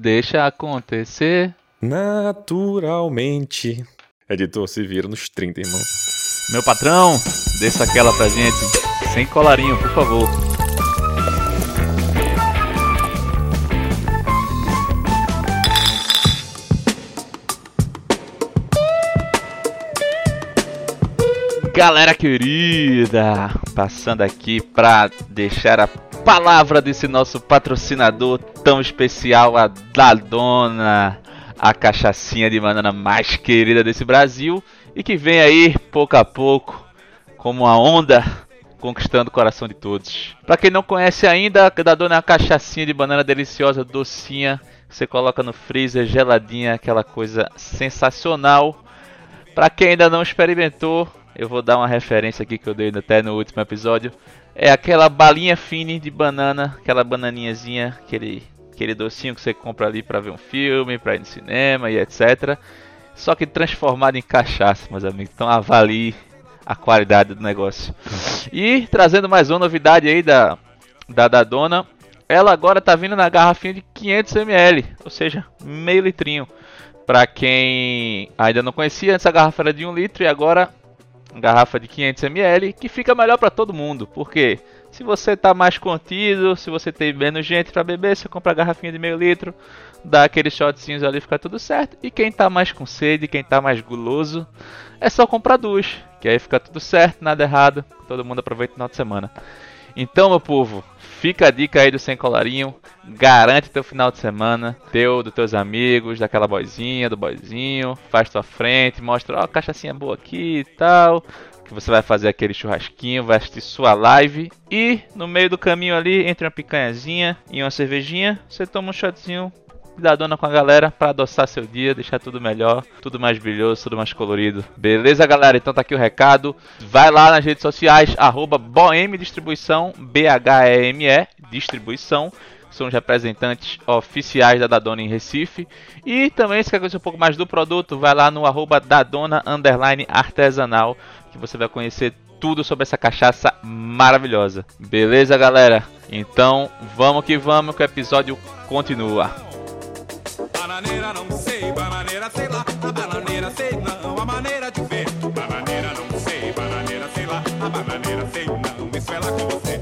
deixa acontecer. Naturalmente. Editor, se vira nos 30, irmão. Meu patrão, desça aquela pra gente. Sem colarinho, por favor. Galera querida, passando aqui para deixar a palavra desse nosso patrocinador tão especial, a Dadona, a cachaçinha de banana mais querida desse Brasil e que vem aí pouco a pouco como uma onda conquistando o coração de todos. Para quem não conhece ainda, a Dadona é uma cachaçinha de banana deliciosa, docinha, você coloca no freezer geladinha, aquela coisa sensacional. Para quem ainda não experimentou, eu vou dar uma referência aqui que eu dei até no último episódio. É aquela balinha fine de banana, aquela bananinhazinha, aquele, aquele docinho que você compra ali para ver um filme, para ir no cinema e etc. Só que transformado em cachaça, meus amigos. Então avalie a qualidade do negócio. E trazendo mais uma novidade aí da, da, da dona. Ela agora tá vindo na garrafinha de 500ml, ou seja, meio litrinho. Para quem ainda não conhecia, antes a garrafa era de 1 litro e agora garrafa de 500 ml, que fica melhor para todo mundo, porque se você tá mais contido, se você tem menos gente para beber, você compra a garrafinha de meio litro, dá aqueles shotzinhos ali, fica tudo certo. E quem tá mais com sede, quem tá mais guloso, é só comprar duas, que aí fica tudo certo, nada errado, todo mundo aproveita o final de semana. Então, meu povo, fica a dica aí do Sem Colarinho. Garante teu final de semana, teu, dos teus amigos, daquela boizinha, do boizinho. Faz tua frente, mostra, ó, oh, cachaçinha boa aqui e tal. Que você vai fazer aquele churrasquinho, vai assistir sua live. E no meio do caminho ali, entre uma picanhazinha e uma cervejinha, você toma um shotzinho da dona com a galera para adoçar seu dia, deixar tudo melhor, tudo mais brilhoso, tudo mais colorido. Beleza, galera? Então tá aqui o recado. Vai lá nas redes sociais, arroba Boeme Distribuição, B-H-E-M-E, Distribuição. São os representantes oficiais da Dadona em Recife. E também, se quer conhecer um pouco mais do produto, vai lá no arroba Dadona Artesanal, que você vai conhecer tudo sobre essa cachaça maravilhosa. Beleza, galera? Então, vamos que vamos que o episódio continua. Bananeira não sei, bananeira sei lá, a bananeira sei não, a maneira de ver. Bananeira não sei, bananeira sei lá, a bananeira sei não, isso é lá com você.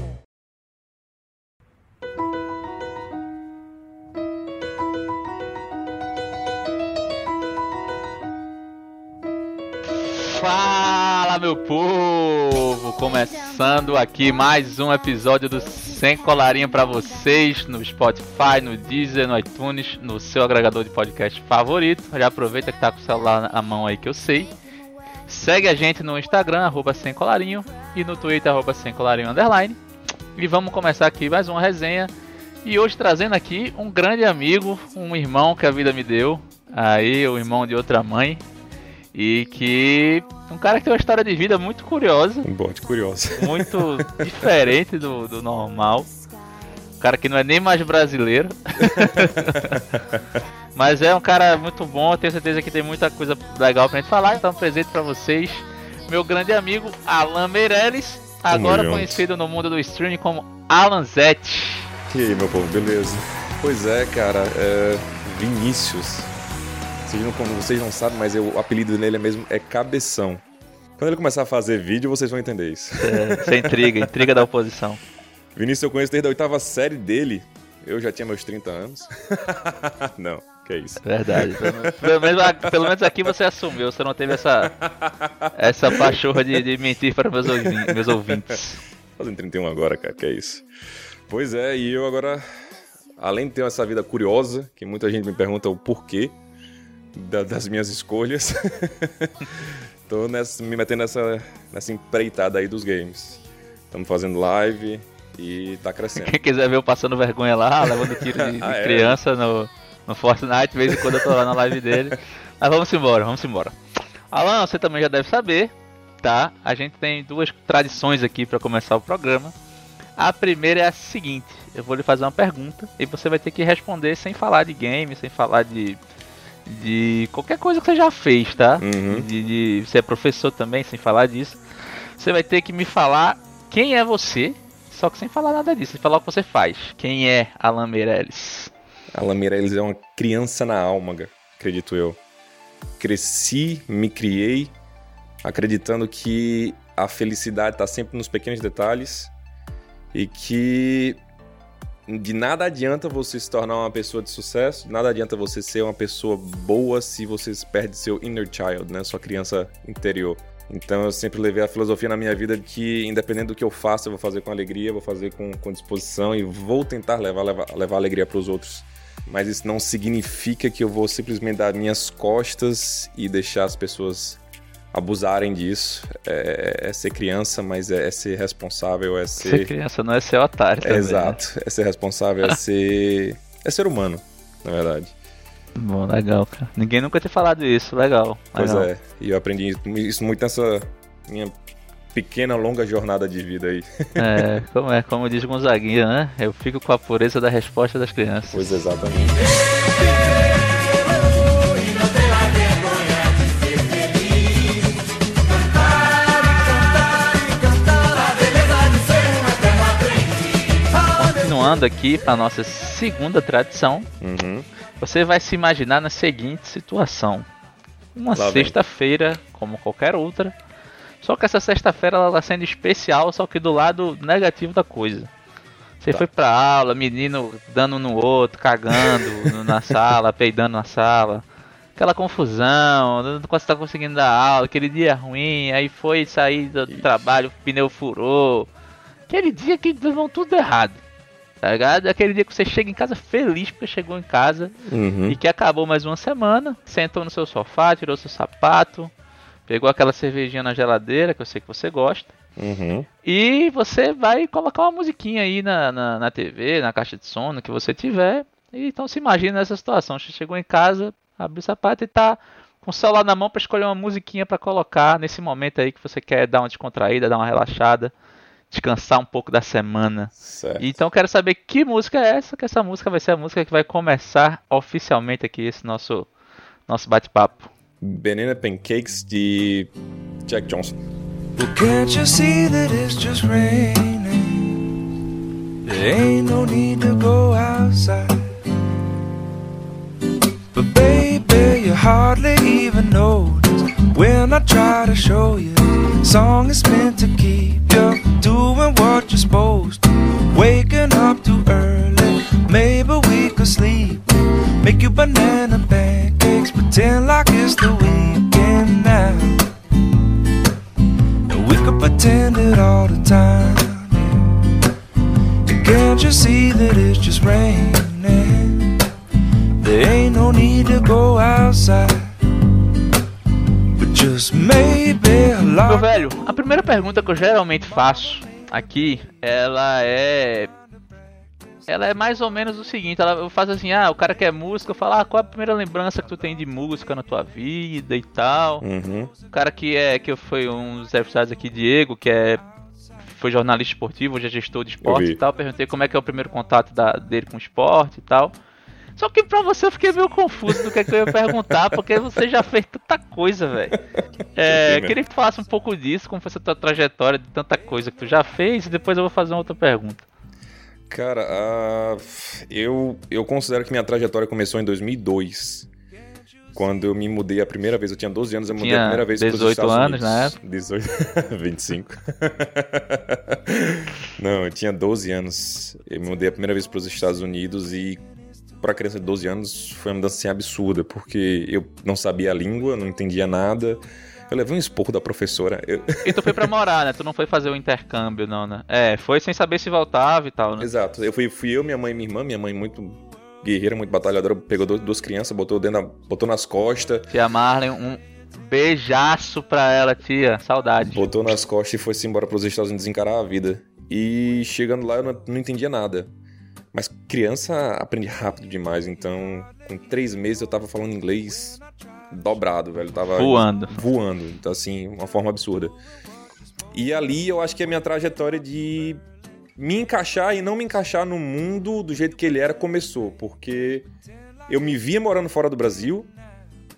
Fala meu povo, começando aqui mais um episódio do sem colarinho para vocês no Spotify, no Deezer, no iTunes, no seu agregador de podcast favorito. Já aproveita que tá com o celular na mão aí que eu sei. Segue a gente no Instagram, arroba sem colarinho, e no Twitter, arroba sem colarinho underline. E vamos começar aqui mais uma resenha. E hoje trazendo aqui um grande amigo, um irmão que a vida me deu. Aí, o irmão de outra mãe, e que um cara que tem uma história de vida muito curiosa. Um bote curioso. Muito diferente do, do normal. Um cara que não é nem mais brasileiro. Mas é um cara muito bom, tenho certeza que tem muita coisa legal pra gente falar. Então, um presente pra vocês. Meu grande amigo Alan Meirelles, agora conhecido no mundo do streaming como Alan Zete. E aí, meu povo, beleza? Pois é, cara, é... Vinícius vocês não, como vocês não sabem, mas eu, o apelido dele é mesmo é Cabeção. Quando ele começar a fazer vídeo, vocês vão entender isso. É, isso é intriga, intriga da oposição. Vinícius, eu conheço desde a oitava série dele. Eu já tinha meus 30 anos. não, que é isso. Verdade. Pelo menos, pelo menos, aqui você assumiu, você não teve essa, essa pachorra de, de mentir para meus ouvintes. Meus ouvintes. Fazendo 31 agora, cara, que é isso. Pois é, e eu agora, além de ter essa vida curiosa, que muita gente me pergunta o porquê, da, das minhas escolhas. Tô nessa, me metendo nessa, nessa empreitada aí dos games. Estamos fazendo live e tá crescendo. Quem quiser ver eu passando vergonha lá, levando tiro de, de ah, é? criança no, no Fortnite, de vez em quando eu tô lá na live dele. Mas vamos embora, vamos embora. Alan, você também já deve saber, tá? A gente tem duas tradições aqui para começar o programa. A primeira é a seguinte: eu vou lhe fazer uma pergunta e você vai ter que responder sem falar de game, sem falar de de qualquer coisa que você já fez, tá? Uhum. De, de, você é professor também, sem falar disso. Você vai ter que me falar quem é você, só que sem falar nada disso. Sem falar o que você faz. Quem é Alan Meirelles? Alan Meirelles é uma criança na alma, acredito eu. Cresci, me criei, acreditando que a felicidade está sempre nos pequenos detalhes e que de nada adianta você se tornar uma pessoa de sucesso, nada adianta você ser uma pessoa boa se você perde seu inner child, né, sua criança interior. Então eu sempre levei a filosofia na minha vida de que, independente do que eu faça, eu vou fazer com alegria, vou fazer com, com disposição e vou tentar levar, levar, levar alegria para os outros. Mas isso não significa que eu vou simplesmente dar minhas costas e deixar as pessoas abusarem disso. É, é ser criança, mas é, é, ser responsável, é ser. Ser criança não é ser otário. Também, Exato, né? é ser responsável, é ser. é ser humano, na verdade. Bom, legal, cara. Ninguém nunca tinha falado isso, legal. Pois legal. é, e eu aprendi isso muito nessa minha pequena, longa jornada de vida aí. É, como é, como diz Gonzaguinha, né? Eu fico com a pureza da resposta das crianças. Pois exatamente. Continuando aqui para nossa segunda tradição, Uhum. você vai se imaginar na seguinte situação: uma sexta-feira, como qualquer outra, só que essa sexta-feira ela tá sendo especial, só que do lado negativo da coisa. Você Tá. foi pra aula, menino dando um no outro, cagando na sala, peidando na sala. Aquela confusão, não você tá conseguindo dar aula, aquele dia ruim, aí foi sair do trabalho, o pneu furou. Aquele dia que vão tudo errado. Tá ligado? Aquele dia que você chega em casa feliz porque chegou em casa Uhum. e que acabou mais uma semana, sentou no seu sofá, tirou seu sapato, pegou aquela cervejinha na geladeira, que eu sei que você gosta, Uhum. e você vai colocar uma musiquinha aí na, na, na TV, na caixa de som, no que você tiver. E então se imagina nessa situação, você chegou em casa, abriu o sapato e tá com o celular na mão para escolher uma musiquinha para colocar nesse momento aí que você quer dar uma descontraída, dar uma relaxada, descansar um pouco da semana. Certo. Então eu quero saber que música é essa, que essa música vai ser a música que vai começar oficialmente aqui esse nosso nosso bate-papo. Banana Pancakes de Jack Johnson. Well, can't you see that it's just raining? There ain't no need to go outside. But baby, you hardly even notice when I try to show you. Song is meant to keep you doing what you're supposed to. Waking up too early, maybe we could sleep. Make you banana pancakes, pretend like it's the weekend now. And we could pretend it all the time. And can't you see that it's just raining? There ain't no need to go outside. Meu velho, a primeira pergunta que eu geralmente faço aqui, ela é ela é mais ou menos o seguinte, ela, eu faço assim, ah, o cara quer música, eu falo, ah, qual é a primeira lembrança que tu tem de música na tua vida e tal. Uhum. O cara que é que foi um dos episódios aqui, Diego, que é foi jornalista esportivo, hoje é gestor de esporte e tal. Perguntei como é que é o primeiro contato da- dele com o esporte e tal. Só que pra você eu fiquei meio confuso do que, é que eu ia perguntar, porque você já fez tanta coisa, velho. É, queria que tu falasse um pouco disso, como foi essa tua trajetória de tanta coisa que tu já fez, e depois eu vou fazer uma outra pergunta. Cara, ah, eu, eu considero que minha trajetória começou em 2002. Quando eu me mudei a primeira vez, eu tinha 12 anos, eu me mudei a primeira vez para os 18 Estados anos Unidos. na época? 18, 25. Não, eu tinha 12 anos. Eu me mudei a primeira vez para os Estados Unidos e para criança de 12 anos foi uma mudança assim, absurda, porque eu não sabia a língua, não entendia nada. Eu levei um esporro da professora. Eu- E tu foi pra morar, né? Tu não foi fazer o intercâmbio, não, né? É, foi sem saber se voltava e tal, né? Exato. Eu fui, fui eu, minha mãe e minha irmã. Minha mãe muito guerreira, muito batalhadora. Pegou duas, duas crianças, botou, dentro da- botou nas costas. Tia Marlene, um beijaço pra ela, tia. Saudade. Botou nas costas e foi-se embora para os Estados Unidos encarar a vida. E chegando lá eu não, não entendia nada. Mas criança aprende rápido demais, então com três meses eu tava falando inglês dobrado, velho. Tava Voando. Voando. Então, assim, uma forma absurda. E ali eu acho que a minha trajetória de me encaixar e não me encaixar no mundo do jeito que ele era começou. Porque eu me via morando fora do Brasil,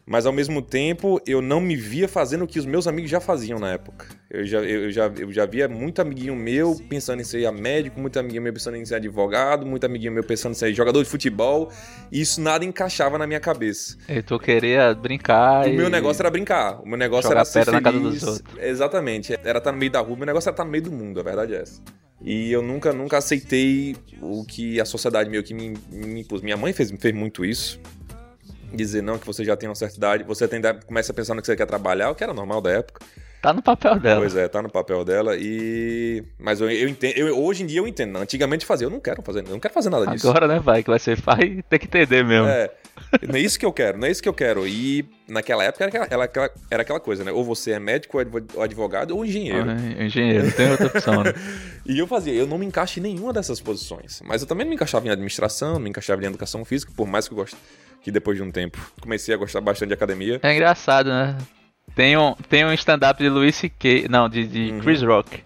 Mas ao mesmo tempo, eu não me via fazendo o que os meus amigos já faziam na época. Eu já, eu já, eu já via muito amiguinho meu pensando em ser médico, muito amiguinho meu pensando em ser advogado, muito amiguinho meu pensando em ser jogador de futebol. E isso nada encaixava na minha cabeça. E tu queria brincar. O e... meu negócio era brincar. O meu negócio Jogar era ser feliz. na casa dos outros. Exatamente. Era estar no meio da rua. Meu negócio era estar no meio do mundo, a verdade é essa. E eu nunca, nunca aceitei o que a sociedade meio que me, me impôs. Minha mãe fez, fez muito isso dizer não, que você já tem uma certa idade, você tem, começa a pensar no que você quer trabalhar, o que era normal da época. Tá no papel dela. Pois é, tá no papel dela e mas eu, eu entendo, eu, hoje em dia eu entendo. Antigamente fazia, eu não quero fazer, eu não quero fazer nada disso. Agora, né, vai, que vai ser pai, tem que entender mesmo. É. Não é isso que eu quero, não é isso que eu quero. E naquela época era aquela, era, era aquela coisa, né? Ou você é médico, ou advogado, ou engenheiro. Ah, engenheiro, não tem outra opção, né? e eu fazia, eu não me encaixo em nenhuma dessas posições. Mas eu também não me encaixava em administração, não me encaixava em educação física, por mais que eu goste que depois de um tempo comecei a gostar bastante de academia. É engraçado, né? Tem um, tem um stand-up de Louis C.K., não, de, de Uhum. Chris Rock,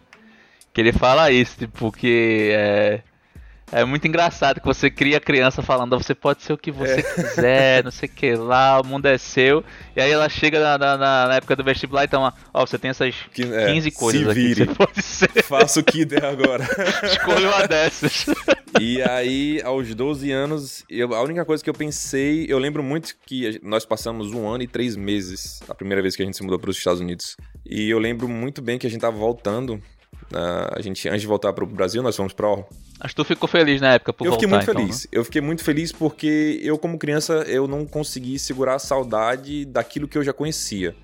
que ele fala isso, tipo, que é, é muito engraçado que você cria a criança falando, você pode ser o que você É. quiser, não sei o que lá, o mundo é seu, e aí ela chega na, na- na- época do vestibular, então, ó, você tem essas Que, é, 15 coisas se aqui vire. você pode ser, Faço o que der agora. escolha uma dessas. E aí, aos 12 anos, eu- a única coisa que eu pensei, eu lembro muito que nós passamos um ano e três meses a primeira vez que a gente se mudou para os Estados Unidos. E eu lembro muito bem que a gente tava voltando. ah, a gente, antes de voltar para o Brasil, nós fomos para Mas tu ficou feliz na época por eu fiquei voltar, muito então, feliz. Eu fiquei muito feliz porque eu, como criança, eu não consegui segurar a saudade daquilo que eu já conhecia.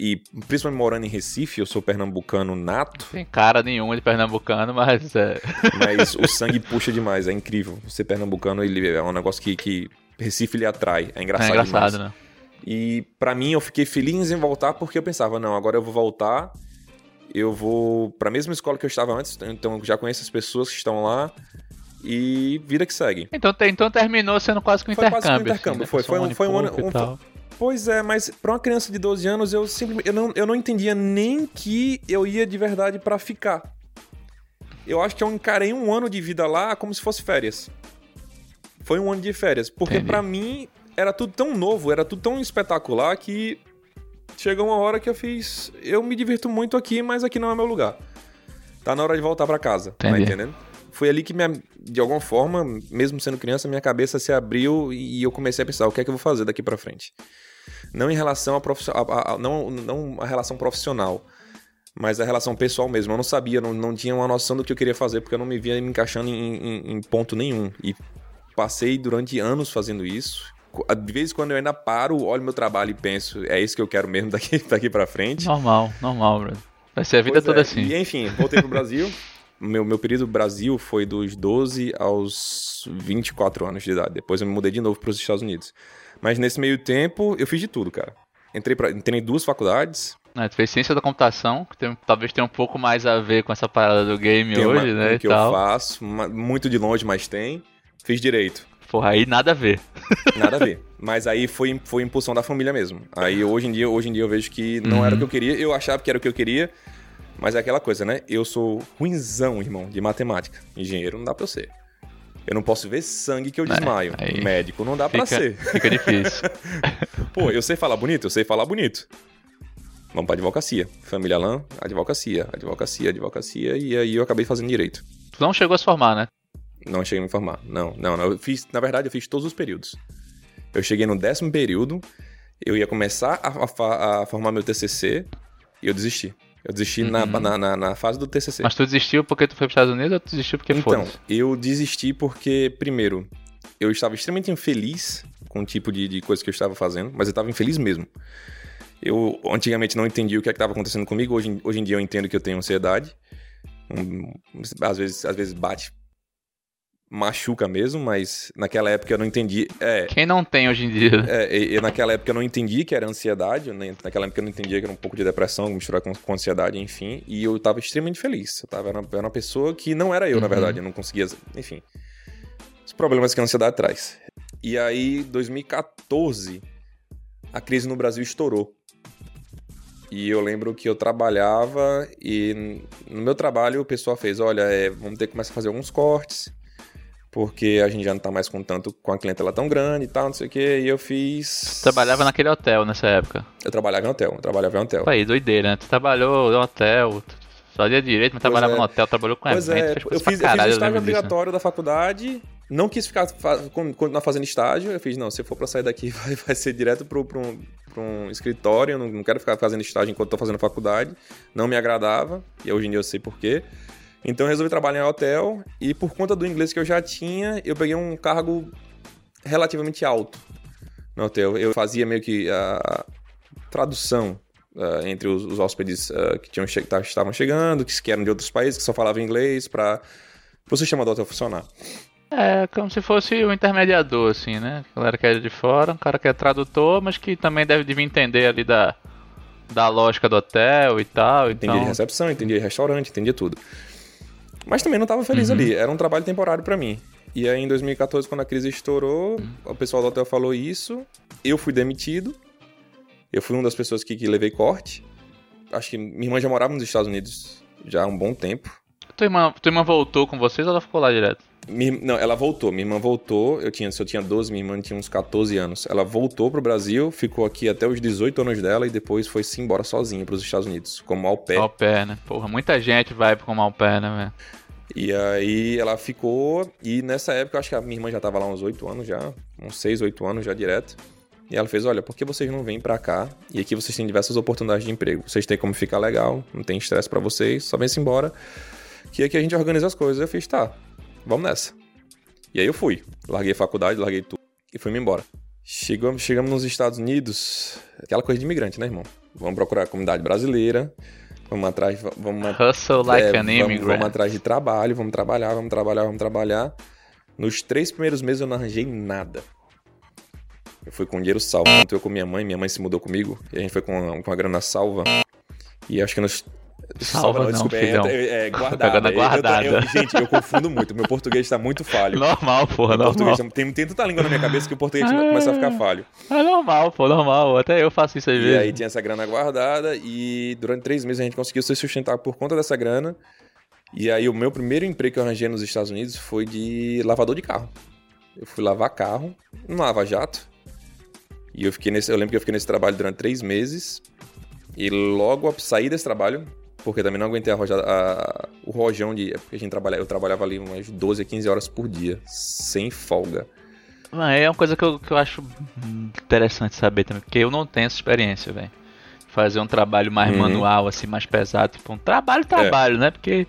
E principalmente morando em Recife, eu sou pernambucano nato, Não tem cara nenhuma de pernambucano, mas é... mas o sangue puxa demais, é incrível. Ser pernambucano ele é um negócio que, que Recife lhe atrai, é É engraçado, engraçado, demais. né? E pra mim eu fiquei feliz em voltar porque eu pensava, não, agora eu vou voltar, eu vou pra mesma escola que eu estava antes, então eu já conheço as pessoas que estão lá e vida que segue. Então, então terminou sendo quase que um Foi quase que um intercâmbio. intercâmbio, assim, foi- né? foi um- foi um ano- um-. Pois é, mas pra uma criança de 12 anos eu simplesmente eu não, eu não entendia nem que eu ia de verdade pra ficar. Eu acho que eu encarei um ano de vida lá como se fosse férias. Foi um ano de férias, porque pra mim era tudo tão novo, era tudo tão espetacular que chegou uma hora que eu fiz, eu me divirto muito aqui, mas aqui não é meu lugar. Tá na hora de voltar pra casa, tá entendendo? Foi ali que minha, de alguma forma, mesmo sendo criança, minha cabeça se abriu e eu comecei a pensar o que é que eu vou fazer daqui pra frente. Não em relação a, a- a- a- não, não a relação profissional, mas a relação pessoal mesmo. Eu não sabia, não, não tinha uma noção do que eu queria fazer, porque eu não me via me encaixando em, em- em ponto nenhum. E passei durante anos fazendo isso. De vez em quando eu ainda paro, olho meu trabalho e penso, é isso que eu quero mesmo daqui, daqui pra frente. Normal, normal, bro. Vai ser a vida Pois toda é, assim. E enfim, voltei pro Brasil. meu, meu período Brasil foi dos 12 aos 24 anos de idade. Depois eu me mudei de novo para os Estados Unidos. Mas nesse meio tempo, eu fiz de tudo, cara. Entrei, pra, entrei em duas faculdades. É, tu fez ciência da computação, que tem- talvez tenha um pouco mais a ver com essa parada do game Tem uma- hoje, né? E o que eu faço, muito de longe, mas tem. Fiz direito. Porra, aí nada a ver. Nada a ver. Mas aí foi, foi impulsão da família mesmo. Aí hoje em dia, hoje em dia eu vejo que não era o que eu queria. Eu achava que era o que eu queria. Mas é aquela coisa, né? Eu sou ruinzão, irmão, de matemática. Engenheiro não dá pra eu ser. Eu não posso ver sangue que eu desmaio. aí Médico não dá pra Fica, ser. fica difícil. Pô, eu sei falar bonito? Eu sei falar bonito. Vamos pra advocacia. Família Lã, advocacia, advocacia, advocacia. E aí eu acabei fazendo direito. tu não chegou a se formar, né? Não cheguei a me formar. Não, não, não. Eu fiz, na verdade, eu fiz todos os períodos. Eu cheguei no décimo período, eu ia começar a, a a formar meu TCC e eu desisti. Eu desisti na, na, na, na fase do TCC. Uhum. Mas tu desistiu porque tu foi pros Estados Unidos ou tu desistiu porque então, foda eu desisti porque, primeiro, eu estava extremamente infeliz com o tipo de, de coisa que eu estava fazendo, mas eu estava infeliz mesmo. Eu antigamente não entendia o que é estava acontecendo comigo, hoje, em- hoje em dia eu entendo que eu tenho ansiedade. Hum, às, vezes, às vezes bate, machuca mesmo, mas naquela época eu não entendi. É, Quem não tem hoje em dia? é, e- e naquela época eu não entendi que era ansiedade, né? naquela época eu não entendia que era um pouco de depressão, misturar com, com ansiedade, enfim. E eu tava extremamente feliz. Eu tava, era, uma, era uma pessoa que não era eu, na Uhum. verdade. Eu não conseguia, enfim. Os problemas que a ansiedade traz. E aí, 2014, a crise no Brasil estourou. E eu lembro que eu trabalhava e no meu trabalho o pessoal fez, olha, é, vamos ter que começar a fazer alguns cortes, porque a gente já não tá mais com tanto com a clientela tão grande e tal, não sei o que, e eu fiz. Trabalhava naquele hotel nessa época. Eu trabalhava em hotel, eu trabalhava em hotel. Aí, doideira, né? Tu trabalhou no hotel, fazia direito, mas trabalhava é. no hotel, trabalhou com Pois evento, é, fez eu coisa fiz, eu fiz caralho, eu estágio lembro disso, né? obrigatório da faculdade, não quis ficar continuar fazendo estágio, eu fiz, não, se eu for pra sair daqui vai, vai ser direto pro, pro, um, pro um escritório, eu não, não quero ficar fazendo estágio enquanto tô fazendo faculdade, não me agradava, e hoje em dia eu sei porquê. Então eu resolvi trabalhar em hotel, e por conta do inglês que eu já tinha, eu peguei um cargo relativamente alto no hotel. Eu fazia meio que a tradução ah, entre os, os hóspedes ah, que tinham che estavam chegando, que, que eram de outros países, que só falavam inglês, para o sistema do hotel funcionar. É, como se fosse o intermediador, assim, né? A galera que é de fora, um cara que é tradutor, mas que também deve devia entender ali da, da lógica do hotel e tal. Entendia Então, de recepção, entendia de restaurante, entendia tudo. Mas também não estava feliz ali, era um trabalho temporário para mim. E aí em 2014, quando a crise estourou, o pessoal do hotel falou isso, eu fui demitido, eu fui uma das pessoas que, que levei corte. Acho que minha irmã já morava nos Estados Unidos já há um bom tempo. tua, irmã, tua irmã voltou com vocês ou ela ficou lá direto? Minha- não, ela voltou. Minha irmã voltou. Eu tinha, se eu tinha 12, minha irmã tinha uns 14 anos. Ela voltou pro Brasil, ficou aqui até os 18 anos dela e depois foi-se embora sozinha pros Estados Unidos, como au pair. Au pair, né? Porra, muita gente vai como au pair, né, velho? E aí ela ficou, e nessa época acho que a minha irmã já tava lá uns 8 anos já, uns 6, 8 anos já direto. E ela fez, olha, por que vocês não vêm pra cá? E aqui vocês têm diversas oportunidades de emprego. Vocês têm como ficar legal, não tem estresse pra vocês, só vem-se embora. Que aqui a gente organiza as coisas. Eu fiz, tá, vamos nessa. E aí eu fui. Larguei a faculdade, larguei tudo e fui-me embora. Chegamos, chegamos nos Estados Unidos, aquela coisa de imigrante, né, irmão? Vamos procurar a comunidade brasileira, vamos atrás, vamos Hustle like é, an vamos, immigrant. vamos atrás de trabalho, vamos trabalhar, vamos trabalhar, vamos trabalhar. Nos três primeiros meses eu não arranjei nada. Eu fui com dinheiro salvo. Eu com minha mãe, minha mãe se mudou comigo. E a gente foi com a, com a grana salva. E acho que nos. Salva não, desculpa, é, filhão. é, é, guardada. Grana Eu- eu- guardada. eu- gente, eu confundo muito. Meu português tá muito falho. Normal, porra, Meu normal. português, tem, tem tanta língua na minha cabeça que o português começa a ficar falho. É normal, pô, normal. Até eu faço isso às E aí tinha essa grana guardada e durante três meses a gente conseguiu se sustentar por conta dessa grana. E aí o meu primeiro emprego que eu arranjei nos Estados Unidos foi de lavador de carro. Eu fui lavar carro, no Lava Jato. E eu fiquei nesse, eu lembro que eu fiquei nesse trabalho durante três meses. E logo sair desse trabalho, porque também não aguentei a roja- a- o rojão de. Porque a gente trabalha, eu trabalhava ali umas 12 a 15 horas por dia, sem folga. É uma coisa que eu, que eu acho interessante saber também, porque eu não tenho essa experiência, velho. Fazer um trabalho mais Uhum. manual, assim, mais pesado, tipo, um trabalho, trabalho, né? Porque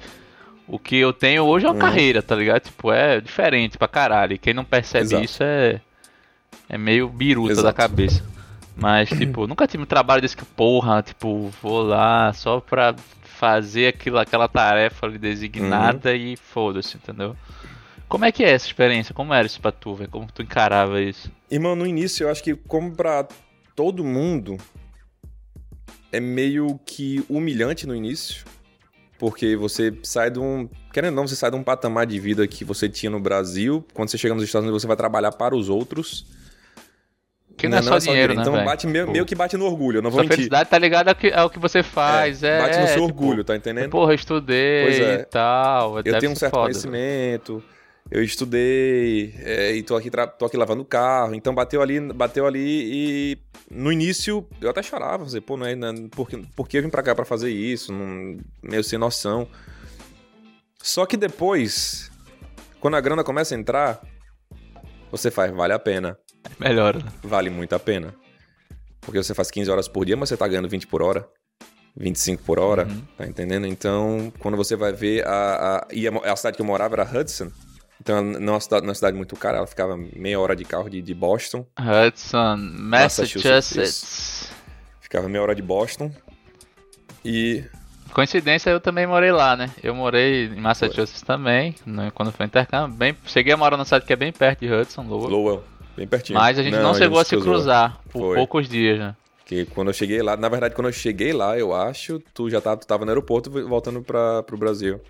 o que eu tenho hoje é uma Uhum. carreira, tá ligado? Tipo, é diferente pra caralho. E quem não percebe Exato. isso é. É meio biruta da Exato. cabeça. Mas, tipo, nunca tive um trabalho desse que, porra, tipo, vou lá só pra fazer aquilo, aquela tarefa ali designada e foda-se, entendeu? Como é que é essa experiência? Como era isso pra tu, velho? Como tu encarava isso? Irmão, no início eu acho que, como pra todo mundo, é meio que humilhante no início. Porque você sai de um. Querendo ou não, você sai de um patamar de vida que você tinha no Brasil. Quando você chega nos Estados Unidos, você vai trabalhar para os outros. Que não, é só dinheiro, né, Então bate meio, meio que bate no orgulho, eu não vou Sua mentir. felicidade tá ligada ao que, ao que você faz, é. bate no é, seu tipo, orgulho, tá entendendo? Porra, eu estudei é. e tal. eu tenho um certo foda. conhecimento, eu estudei é, e tô aqui, tô aqui lavando o carro. Então bateu ali, bateu ali e no início eu até chorava, assim, pô, não é, não, por, que, por que eu vim pra cá pra fazer isso? Não, meio sem noção. Só que depois, quando a grana começa a entrar, você faz, vale a pena. Melhor. né? Vale muito a pena. Porque você faz 15 horas por dia, mas você tá ganhando 20 por hora. 25 por hora, Uhum. tá entendendo? Então, quando você vai ver a, a. E a, a cidade que eu morava era Hudson. Então, não é uma cidade, é uma cidade muito cara, ela ficava meia hora de carro de, de Boston. Hudson, Massachusetts, Massachusetts. Ficava meia hora de Boston. E. Coincidência, eu também morei lá, né? Eu morei em Massachusetts também, né, quando foi intercâmbio. Bem, cheguei a morar numa cidade que é bem perto de Hudson, Lowell. Lowell, bem pertinho. Mas a gente não, chegou a se cruzou. cruzar por Foi. poucos dias, né? Porque quando eu cheguei lá, na verdade, quando eu cheguei lá, eu acho, tu já tava, tu tava no aeroporto voltando pra, pro Brasil.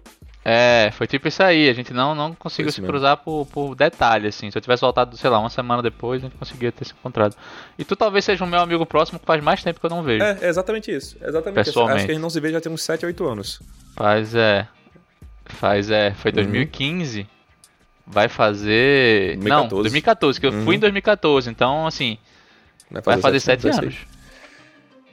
É, foi tipo isso aí, a gente não, não conseguiu isso se mesmo. cruzar por, por detalhe, assim. Se eu tivesse voltado, sei lá, uma semana depois, a gente conseguia ter se encontrado. E tu talvez seja o meu amigo próximo que faz mais tempo que eu não vejo. É, é exatamente isso. é Exatamente isso. Pessoalmente. Acho que a gente não se vê já tem uns 7, 8 anos. Faz é. Faz é. Uhum. Foi 2015. Vai fazer. 2014. Não, 2014, que eu Uhum. fui em 2014, então assim, Vai vai fazer sete vai ser anos.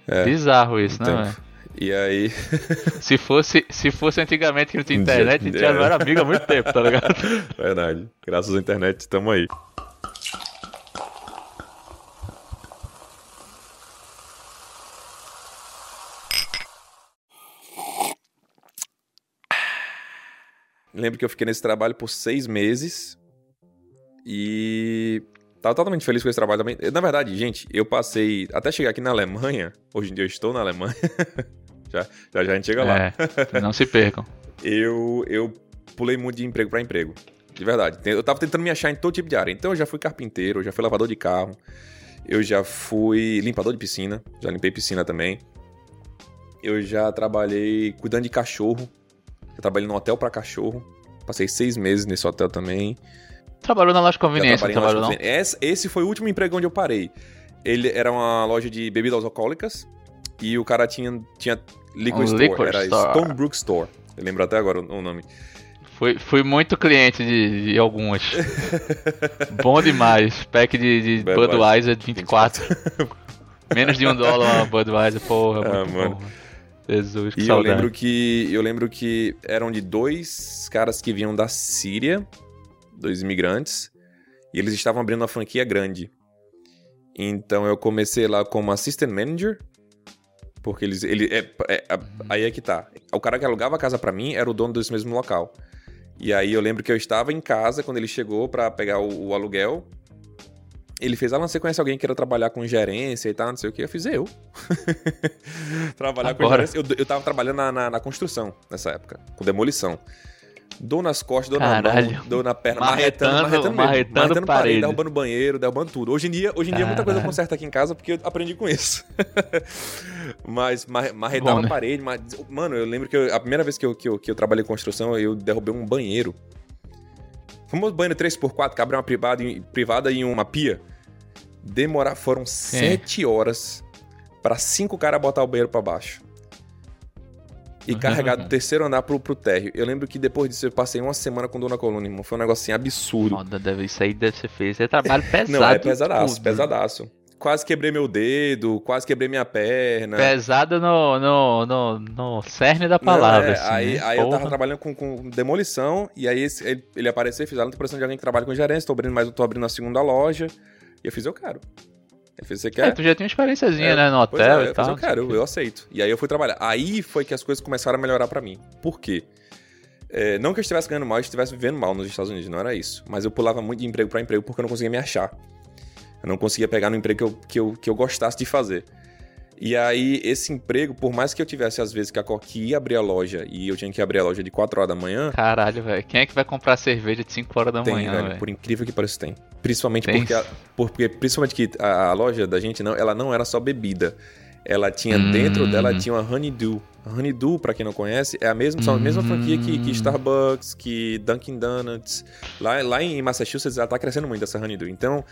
É. Bizarro isso, né, Tempo. velho? E aí, Se fosse, se fosse antigamente que não tinha internet, a gente já não era amigo há muito tempo, tá ligado? verdade, graças à internet estamos aí. Lembro que eu fiquei nesse trabalho por seis meses e tava totalmente feliz com esse trabalho também. Na verdade, gente, eu passei até chegar aqui na Alemanha. Hoje em dia eu estou na Alemanha. já, já já a gente chega lá. É, não se percam. eu, eu pulei muito de emprego pra emprego. De verdade. Eu tava tentando me achar em todo tipo de área. Então eu já fui carpinteiro, eu já fui lavador de carro, eu já fui limpador de piscina, já limpei piscina também. Eu já trabalhei cuidando de cachorro. Eu trabalhei num hotel pra cachorro. Passei seis meses nesse hotel também. Trabalhou na loja de conveniência, trabalhou não? conveniência. Esse, foi o último emprego onde eu parei. Ele era uma loja de bebidas alcoólicas e o cara tinha, tinha liquor Um store. liquor era store. Stonebrook Store. Eu lembro até agora o, o nome. Fui, fui muito cliente de, de algumas. Bom demais. Pack de, de Budweiser, Budweiser 24. Menos de um dólar uma Budweiser, porra. Ah, muito mano. bom. Jesus, que E eu lembro que eu lembro que eram de dois caras que vinham da Síria, dois imigrantes, e eles estavam abrindo uma franquia grande. Então eu comecei lá como assistant manager, porque eles ele é, é- a- aí é que tá. O cara que alugava a casa pra mim era o dono desse mesmo local. E aí eu lembro que eu estava em casa quando ele chegou pra pegar o, o aluguel. Ele fez, Alan, você conhece alguém que queira trabalhar com gerência e tal, não sei o que. Eu fiz, eu. trabalhar com Agora. gerência. Eu, eu tava trabalhando na, na, na construção nessa época, com demolição. Dou nas costas, dou na Caralho. mão, dou na perna, Marretando- marretando, marretando, mesmo. marretando parede. derrubando banheiro, derrubando tudo. Hoje em dia, hoje em dia muita coisa eu conserto aqui em casa porque eu aprendi com isso. mas mar, marretava Bom, né? a parede. Mas, mano, eu lembro que eu- a primeira vez que eu, que, eu, que eu trabalhei em construção, eu derrubei um banheiro. Famoso banheiro 3x4, que abre uma privada, em- privada e uma pia. Demorar, foram sete horas pra cinco caras botar o banheiro pra baixo. E carregar do terceiro andar pro, pro térreo. Eu lembro que depois disso eu passei uma semana com dor na coluna, irmão. Foi um negocinho absurdo. Foda, deve, isso aí deve ser feio. Isso é trabalho pesado. Não, é pesadaço, tudo. pesadaço. Quase quebrei meu dedo, quase quebrei minha perna. Pesado no, no, no, no cerne da palavra. Não, é, assim, aí né? aí eu tava trabalhando com, com demolição, e aí esse- ele, ele apareceu e fez, ah, não tô precisando de alguém que trabalha com gerência, tô abrindo mais, tô abrindo a segunda loja. E eu fiz, eu quero. Ele fez, você É, quer? tu já tinha uma experiênciazinha, É, né, no hotel é, e eu tal. fiz, eu quero, eu, eu aceito. E aí eu fui trabalhar. Aí foi que as coisas começaram a melhorar pra mim. Por quê? É, não que eu estivesse ganhando mal, eu estivesse vivendo mal nos Estados Unidos, não era isso. Mas eu pulava muito de emprego pra emprego porque eu não conseguia me achar. Eu não conseguia pegar no emprego que eu, que eu, que eu gostasse de fazer. E aí, esse emprego, por mais que eu tivesse às vezes que, a, co- que ia abrir a loja e eu tinha que abrir a loja de 4 horas da manhã, Caralho, velho. Quem é que vai comprar cerveja de 5 horas da tem, manhã, velho. Por incrível que pareça, tem. Principalmente Tem? porque, a- porque principalmente que a, a loja da gente não, ela não era só bebida. Ela tinha Hum. dentro dela tinha uma Honeydew. A Honeydew, pra quem não conhece, é a mesma, são a mesma Hum. franquia que, que Starbucks, que Dunkin' Donuts. Lá, lá em Massachusetts ela tá crescendo muito essa Honeydew. Então,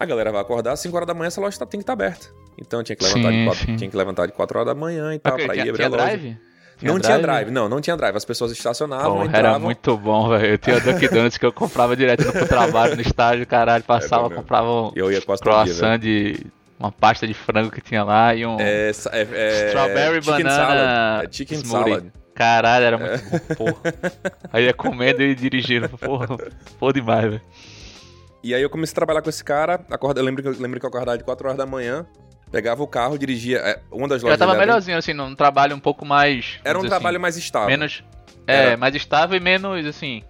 a galera vai acordar às 5 horas da manhã, essa loja tá- tem que estar aberta. Então tinha que levantar, Sim, de, 4, sim. tinha que levantar de 4 horas da manhã e tal, Ok, pra ir tinha, abrir tinha a loja. drive? não tinha drive, não, não tinha drive. As pessoas estacionavam, Porra, entravam. era muito bom, velho. Eu tinha Dunkin' Donuts que eu comprava direto no trabalho, no estágio, caralho. Passava, É bom mesmo. comprava um Eu ia quase todo dia, croissant de... Uma pasta de frango que tinha lá e um É, é, é, strawberry chicken banana salad. É chicken smoothie. salad. Caralho, era muito bom, porra. Aí ia comendo e dirigindo, porra. Porra demais, velho. E aí eu comecei a trabalhar com esse cara. Acorda, eu lembro que eu lembro que eu acordava de 4 horas da manhã, pegava o carro, dirigia. é, uma das lojas. Já tava melhorzinho, assim, num trabalho um pouco mais... Era um trabalho assim, mais estável. Menos... É, Era. mais estável e menos, assim...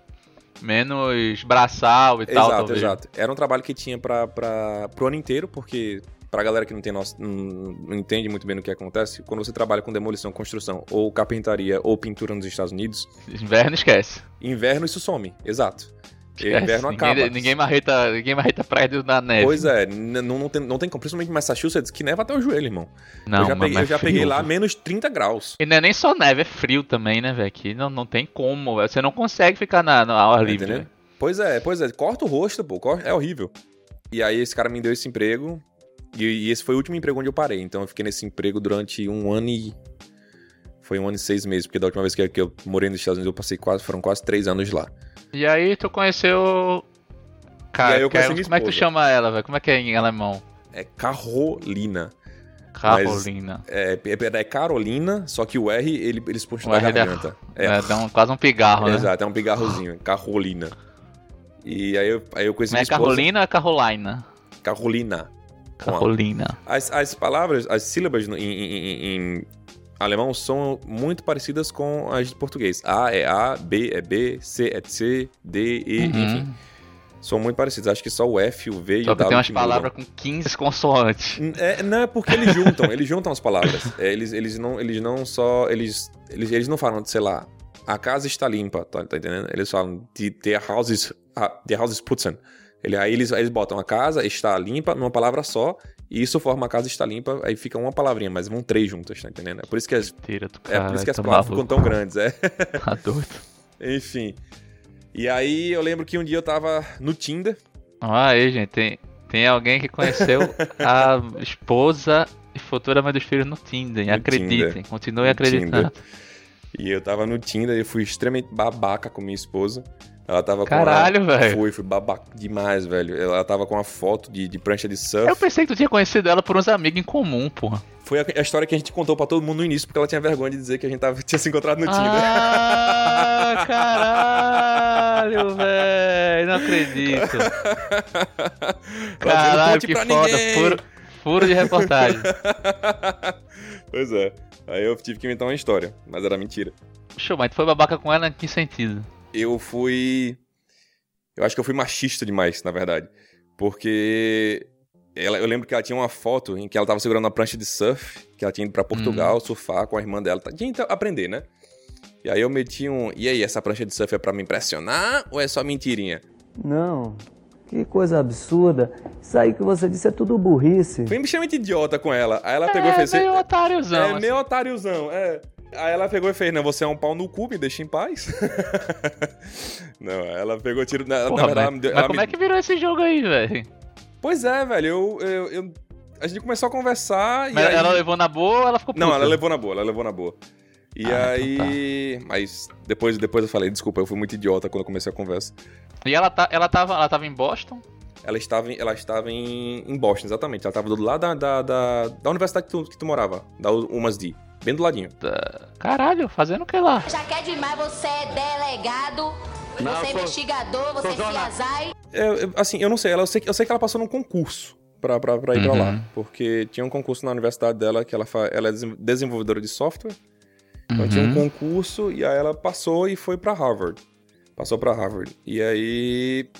Menos braçal e tal, Exato, exato. Era um trabalho que tinha pra, pra, pro ano inteiro, porque pra galera que não tem nosso, não, não entende muito bem no que acontece, quando você trabalha com demolição, construção, ou carpintaria, ou pintura nos Estados Unidos, Inverno esquece. inverno isso some. Exato. Esquece. Inverno ninguém, acaba. Ninguém marreta, ninguém marreta prédio na neve. Pois é, não, não, tem, não tem como, principalmente em Massachusetts, que neva até o joelho, irmão. Não, eu já, mas peguei, eu é já frio, peguei lá menos 30 graus. E não é nem só neve, é frio também, né, velho? Que não, não tem como, velho. Você não consegue ficar na, no ar livre. Entendeu? velho. Pois é, pois é. Corta o rosto, pô. corta- É horrível. E aí esse cara me deu esse emprego. E, e esse foi o último emprego onde eu parei. Então eu fiquei nesse emprego durante um ano e. Foi um ano e seis meses, porque da última vez que eu morei nos Estados Unidos eu passei quase. Foram quase três anos lá. E aí tu conheceu. Cara, eu conheci como é que tu chama ela, velho? Como é que é em alemão? É Carolina. Carolina. É, é, é Carolina, só que o R ele, eles puxam O R da- garganta. É, dá um- quase um pigarro, né? Exato, é um pigarrozinho. Carolina. E aí eu, aí eu conheci Não é. Carolina ou é Carolina? Carolina. Carolina. As, as palavras, as sílabas em- em- em alemão são muito parecidas com as de português. A é A, B é B, C é C, D, E, Uhum. enfim. São muito parecidas. Acho que só o F, o V e Só o W tem umas palavras com 15 consoantes. É, não, é porque eles juntam, eles juntam as palavras. É, eles, eles, não, eles não só. Eles, eles, eles não falam, sei lá, a casa está limpa, tá, tá entendendo? Eles falam, die, der Haus ist, ah, der Haus ist putzen. Ele, aí eles, eles botam a casa está limpa numa palavra só, e isso forma a casa está limpa, aí fica uma palavrinha, mas vão três juntas, tá entendendo? É por isso que as, Tira tu, é cara. por isso que as tá palavras ficam maluco. tão grandes, é. Tá doido. Enfim. E aí eu lembro que um dia eu tava no Tinder. Ah, aí, gente, tem, tem alguém que conheceu a esposa e futura mãe dos filhos no Tinder. No Acreditem, Tinder. continuem No acreditando. Tinder. E eu tava no Tinder e fui extremamente babaca com minha esposa. Ela tava com Caralho, velho. Fui, fui babaca demais, velho. Ela tava com uma foto de, de prancha de surf. Eu pensei que tu tinha conhecido ela por uns amigos em comum, porra. Foi a, a história que a gente contou pra todo mundo no início, porque ela tinha vergonha de dizer que a gente tava, tinha se encontrado no Tinder. Ah, caralho, velho. Não acredito. Caralho, "Conte que foda. ninguém." Furo, furo de reportagem. pois é. Aí eu tive que inventar uma história, mas era mentira. Show, mas tu foi babaca com ela em que sentido? Eu fui. Eu acho que eu fui machista demais, na verdade. Porque ela, eu lembro que ela tinha uma foto em que ela tava segurando uma prancha de surf, que ela tinha ido pra Portugal surfar com a irmã dela. Tá- Tinha que aprender, né? E aí eu meti um. E aí, essa prancha de surf é pra me impressionar ou é só mentirinha? Não, que coisa absurda. Isso aí que você disse é tudo burrice. Fui extremamente idiota com ela. Aí ela pegou e É, fez. meio otáriozão. É assim. meio otáriozão, é. Aí ela pegou e fez, não, você é um pau no cu, me deixa em paz. não, ela pegou tiro. Na, Porra, na verdade, mas, deu- mas como me- é que virou esse jogo aí, velho? Pois é, velho, eu, eu, eu- A gente começou a conversar e. Mas aí... Ela levou na boa ou ela ficou puta? Não, ela levou na boa, ela levou na boa. E Ah, aí. Mas depois, depois eu falei, desculpa, eu fui muito idiota quando eu comecei a conversa. E ela, tá, ela, tava, ela tava em Boston? Ela estava, em- ela estava em, em Boston, exatamente. Ela estava do lado da, da, da, da universidade que tu, que tu morava, da UMassD. Bem do ladinho. Caralho, fazendo o que lá? Já quer demais, você é delegado, você é investigador, você é CSI. É, eu- assim, eu não sei, ela, eu, sei, que- eu sei que ela passou num concurso pra, pra, pra ir pra Uhum. lá. Porque tinha um concurso na universidade dela que ela, fa, ela é desen- desenvolvedora de software. Então tinha um Uhum. concurso e aí ela passou e foi pra Harvard. Passou pra Harvard. E aí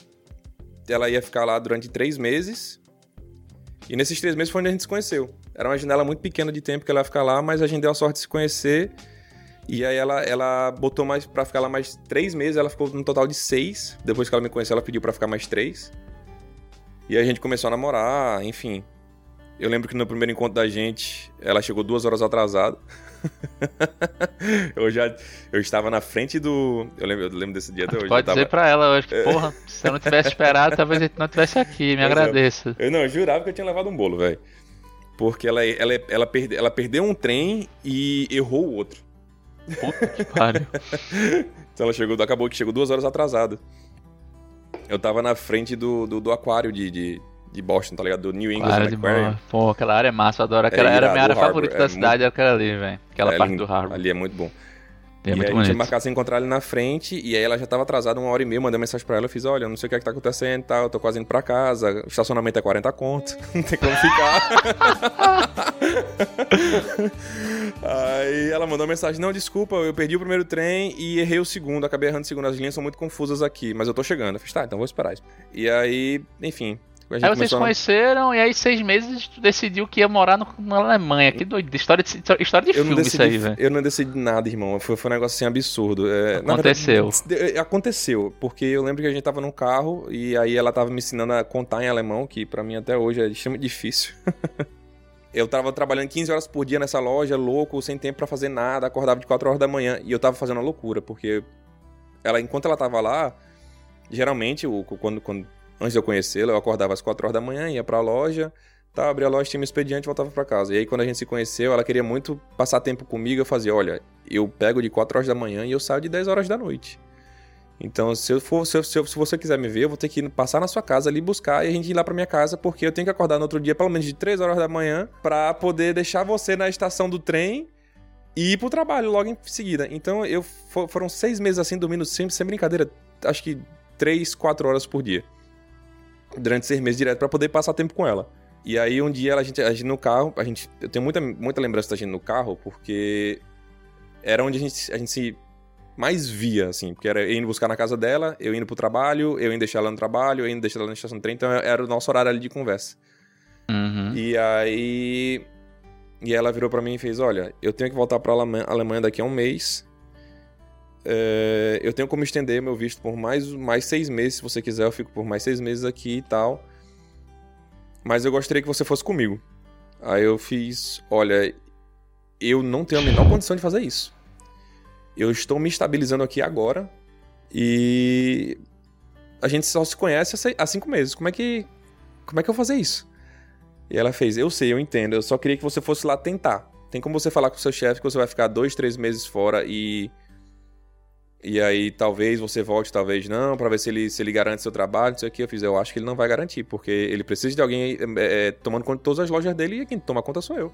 ela ia ficar lá durante três meses. E nesses três meses foi onde a gente se conheceu. Era uma janela muito pequena de tempo que ela ia ficar lá, mas a gente deu a sorte de se conhecer. E aí ela, ela botou mais pra ficar lá mais três meses, ela ficou no total de seis. Depois que ela me conheceu, ela pediu pra ficar mais três. E aí a gente começou a namorar, enfim. Eu lembro que no primeiro encontro da gente, ela chegou duas horas atrasada. eu já eu estava na frente do. Eu lembro, eu lembro desse dia até hoje. eu Pode tava- dizer pra ela hoje que, porra, se eu não tivesse esperado, talvez a gente não tivesse aqui. Me Pois é. agradeço. Eu não, eu jurava que eu tinha levado um bolo, velho. Porque ela, ela, ela, perde, ela perdeu um trem e errou o outro. Puta que pariu. Então ela chegou, acabou que chegou duas horas atrasada. Eu tava na frente do, do, do aquário de, de, de Boston, tá ligado? Do New England de Aquarium. Pô, aquela área é massa, eu adoro. Aquela era a minha área Harbor, favorita é da muito- cidade, era aquela ali, velho. Aquela É parte lindo, do Harbor. Ali é muito bom. É e muito aí a gente marcado se encontrar ali na frente, e aí ela já tava atrasada uma hora e meia, mandei mensagem pra ela, eu fiz, olha, eu não sei o que é que tá acontecendo e tal, eu tô quase indo pra casa, o estacionamento é 40 conto, não tem como ficar. aí ela mandou uma mensagem, não, desculpa, eu perdi o primeiro trem e errei o segundo, acabei errando o segundo, as linhas são muito confusas aqui, mas eu tô chegando. Eu fiz, tá, então vou esperar. E aí, enfim... Aí vocês conheceram e aí seis meses decidiu que ia morar no- na Alemanha. Que doido. História de, história de Eu filme isso aí, decidi, velho. eu não decidi nada, irmão. Foi, foi um negócio assim absurdo. É, Aconteceu. verdade, de- aconteceu. Porque eu lembro que a gente tava num carro e aí ela tava me ensinando a contar em alemão, que pra mim até hoje é extremamente difícil. eu tava trabalhando 15 horas por dia nessa loja, louco, sem tempo pra fazer nada, acordava de 4 horas da manhã e eu tava fazendo uma loucura, porque ela, enquanto ela tava lá, geralmente, quando, quando, antes de eu conhecê-la, eu acordava às 4 horas da manhã, ia pra loja, tá, abria a loja, tinha meu expediente e voltava pra casa. E aí, quando a gente se conheceu, ela queria muito passar tempo comigo. Eu fazia, olha, eu pego de 4 horas da manhã e eu saio de 10 horas da noite. Então, se, eu for, se, eu- se eu- se você quiser me ver, eu vou ter que passar na sua casa ali buscar e a gente ir lá pra minha casa, porque eu tenho que acordar no outro dia, pelo menos de 3 horas da manhã, pra poder deixar você na estação do trem e ir pro trabalho logo em seguida. Então, eu fo- foram seis meses assim, dormindo sempre, sem brincadeira, acho que 3, 4 horas por dia. Durante seis meses direto, pra poder passar tempo com ela. E aí, um dia, a gente, a gente no carro, a gente, eu tenho muita, muita lembrança da gente no carro, porque era onde a gente, a gente se mais via, assim, porque era eu indo buscar na casa dela, eu indo pro trabalho, eu indo deixar ela no trabalho, eu indo deixar ela na estação de trem, então era o nosso horário ali de conversa. Uhum. E aí. E ela virou pra mim e fez: Olha, eu tenho que voltar pra Alemanha daqui a um mês. É, eu tenho como estender meu visto por mais, mais seis meses, se você quiser, eu fico por mais seis meses aqui e tal. Mas eu gostaria que você fosse comigo. Aí eu fiz: Olha, eu não tenho a menor condição de fazer isso. Eu estou me estabilizando aqui agora e a gente só se conhece há cinco meses. Como é que como é que eu vou fazer isso? E ela fez, eu sei, eu entendo, eu só queria que você fosse lá tentar. Tem como você falar com o seu chefe que você vai ficar dois, três meses fora e. E aí talvez você volte, talvez não, pra ver se ele, se ele garante seu trabalho, não sei o que. Eu fiz, eu acho que ele não vai garantir, porque ele precisa de alguém é, é, tomando conta de todas as lojas dele e quem toma conta sou eu.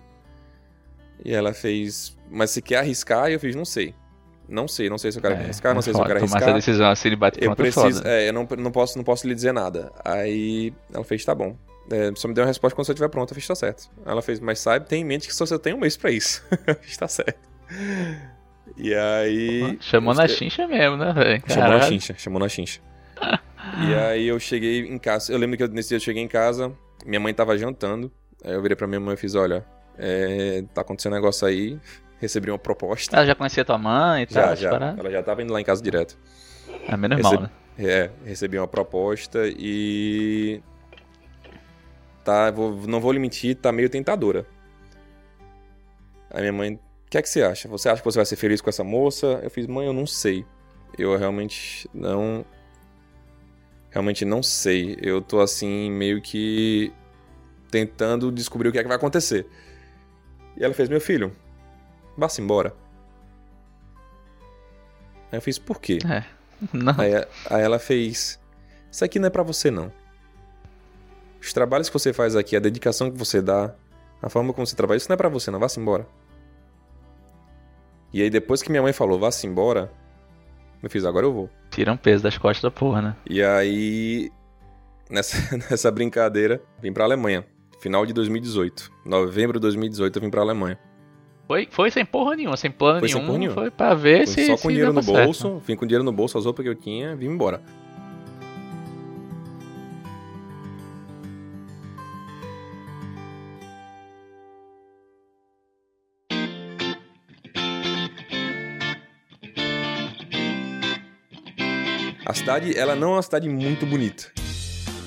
E ela fez, mas se quer arriscar? E eu fiz, não sei. Não sei, não sei se eu quero arriscar, não sei se eu quero Tomar arriscar. essa decisão assim de bate Eu é preciso, é, eu não, não, posso, não posso lhe dizer nada. Aí ela fez, tá bom. É, só me deu uma resposta quando você estiver pronto. Eu fiz, tá certo. Ela fez, mas sabe, tem em mente que só você tem um mês pra isso. Eu fiz, tá certo. E aí. Chamou na chincha mesmo, né, velho? Chamou na chincha, chamou na chincha. e aí eu cheguei em casa. Eu lembro que eu- nesse dia eu cheguei em casa, minha mãe tava jantando. Aí eu virei pra minha mãe e fiz, olha, é, tá acontecendo um negócio aí. Recebi uma proposta. Ela já conhecia tua mãe e tal? já, já. Ela já tava indo lá em casa direto. É menos mal, Recebi- né? É, recebi uma proposta e. Tá, vou- não vou lhe mentir, tá meio tentadora. Aí minha mãe, que é que você acha? Você acha que você vai ser feliz com essa moça? Eu fiz, mãe, eu não sei. Eu realmente não. Realmente não sei. Eu tô assim, meio que. tentando descobrir o que é que vai acontecer. E ela fez, meu filho, vá-se embora. Aí eu fiz, por quê? Não. Aí, aí ela fez: Isso aqui não é pra você, não. Os trabalhos que você faz aqui, a dedicação que você dá, a forma como você trabalha, isso não é pra você, não. Vá-se embora. E aí, depois que minha mãe falou, vá-se embora, eu fiz: Agora eu vou. Tira um peso das costas da porra, né? E aí, nessa, nessa brincadeira, vim pra Alemanha. Final de 2018. Novembro de 2018, eu vim pra Alemanha. Foi, foi sem porra nenhuma, sem plano Foi sem nenhum. porra nenhuma. Foi pra ver Fui se. só se com dinheiro no certo. bolso, vim com dinheiro no bolso, as roupas que eu tinha, vim embora. Cidade, ela não é uma cidade muito bonita,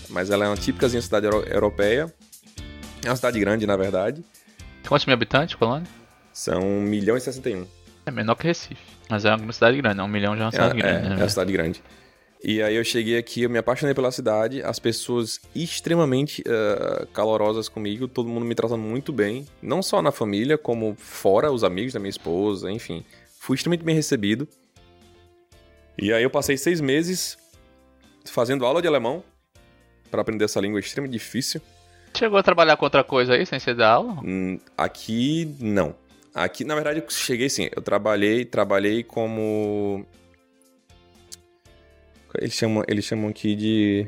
mas ela é uma típicazinha cidade euro- europeia. É uma cidade grande, na verdade. Quantos mil habitantes, Colônia? São 1 milhão e 61. É menor que Recife. Mas é uma cidade grande, né? Um milhão já é uma É, cidade é, grande. é né? uma cidade grande. E aí eu cheguei aqui, eu me apaixonei pela cidade, as pessoas extremamente eh, calorosas comigo, todo mundo me tratando muito bem, não só na família, como fora, os amigos da minha esposa, enfim. Fui extremamente bem recebido. E aí eu passei seis meses fazendo aula de alemão para aprender essa língua extremamente difícil. Chegou a trabalhar com outra coisa aí, sem ser da aula? Hum, Aqui, não. Aqui, na verdade, eu cheguei sim. Eu trabalhei, trabalhei como. Eles chamam, eles chamam aqui de.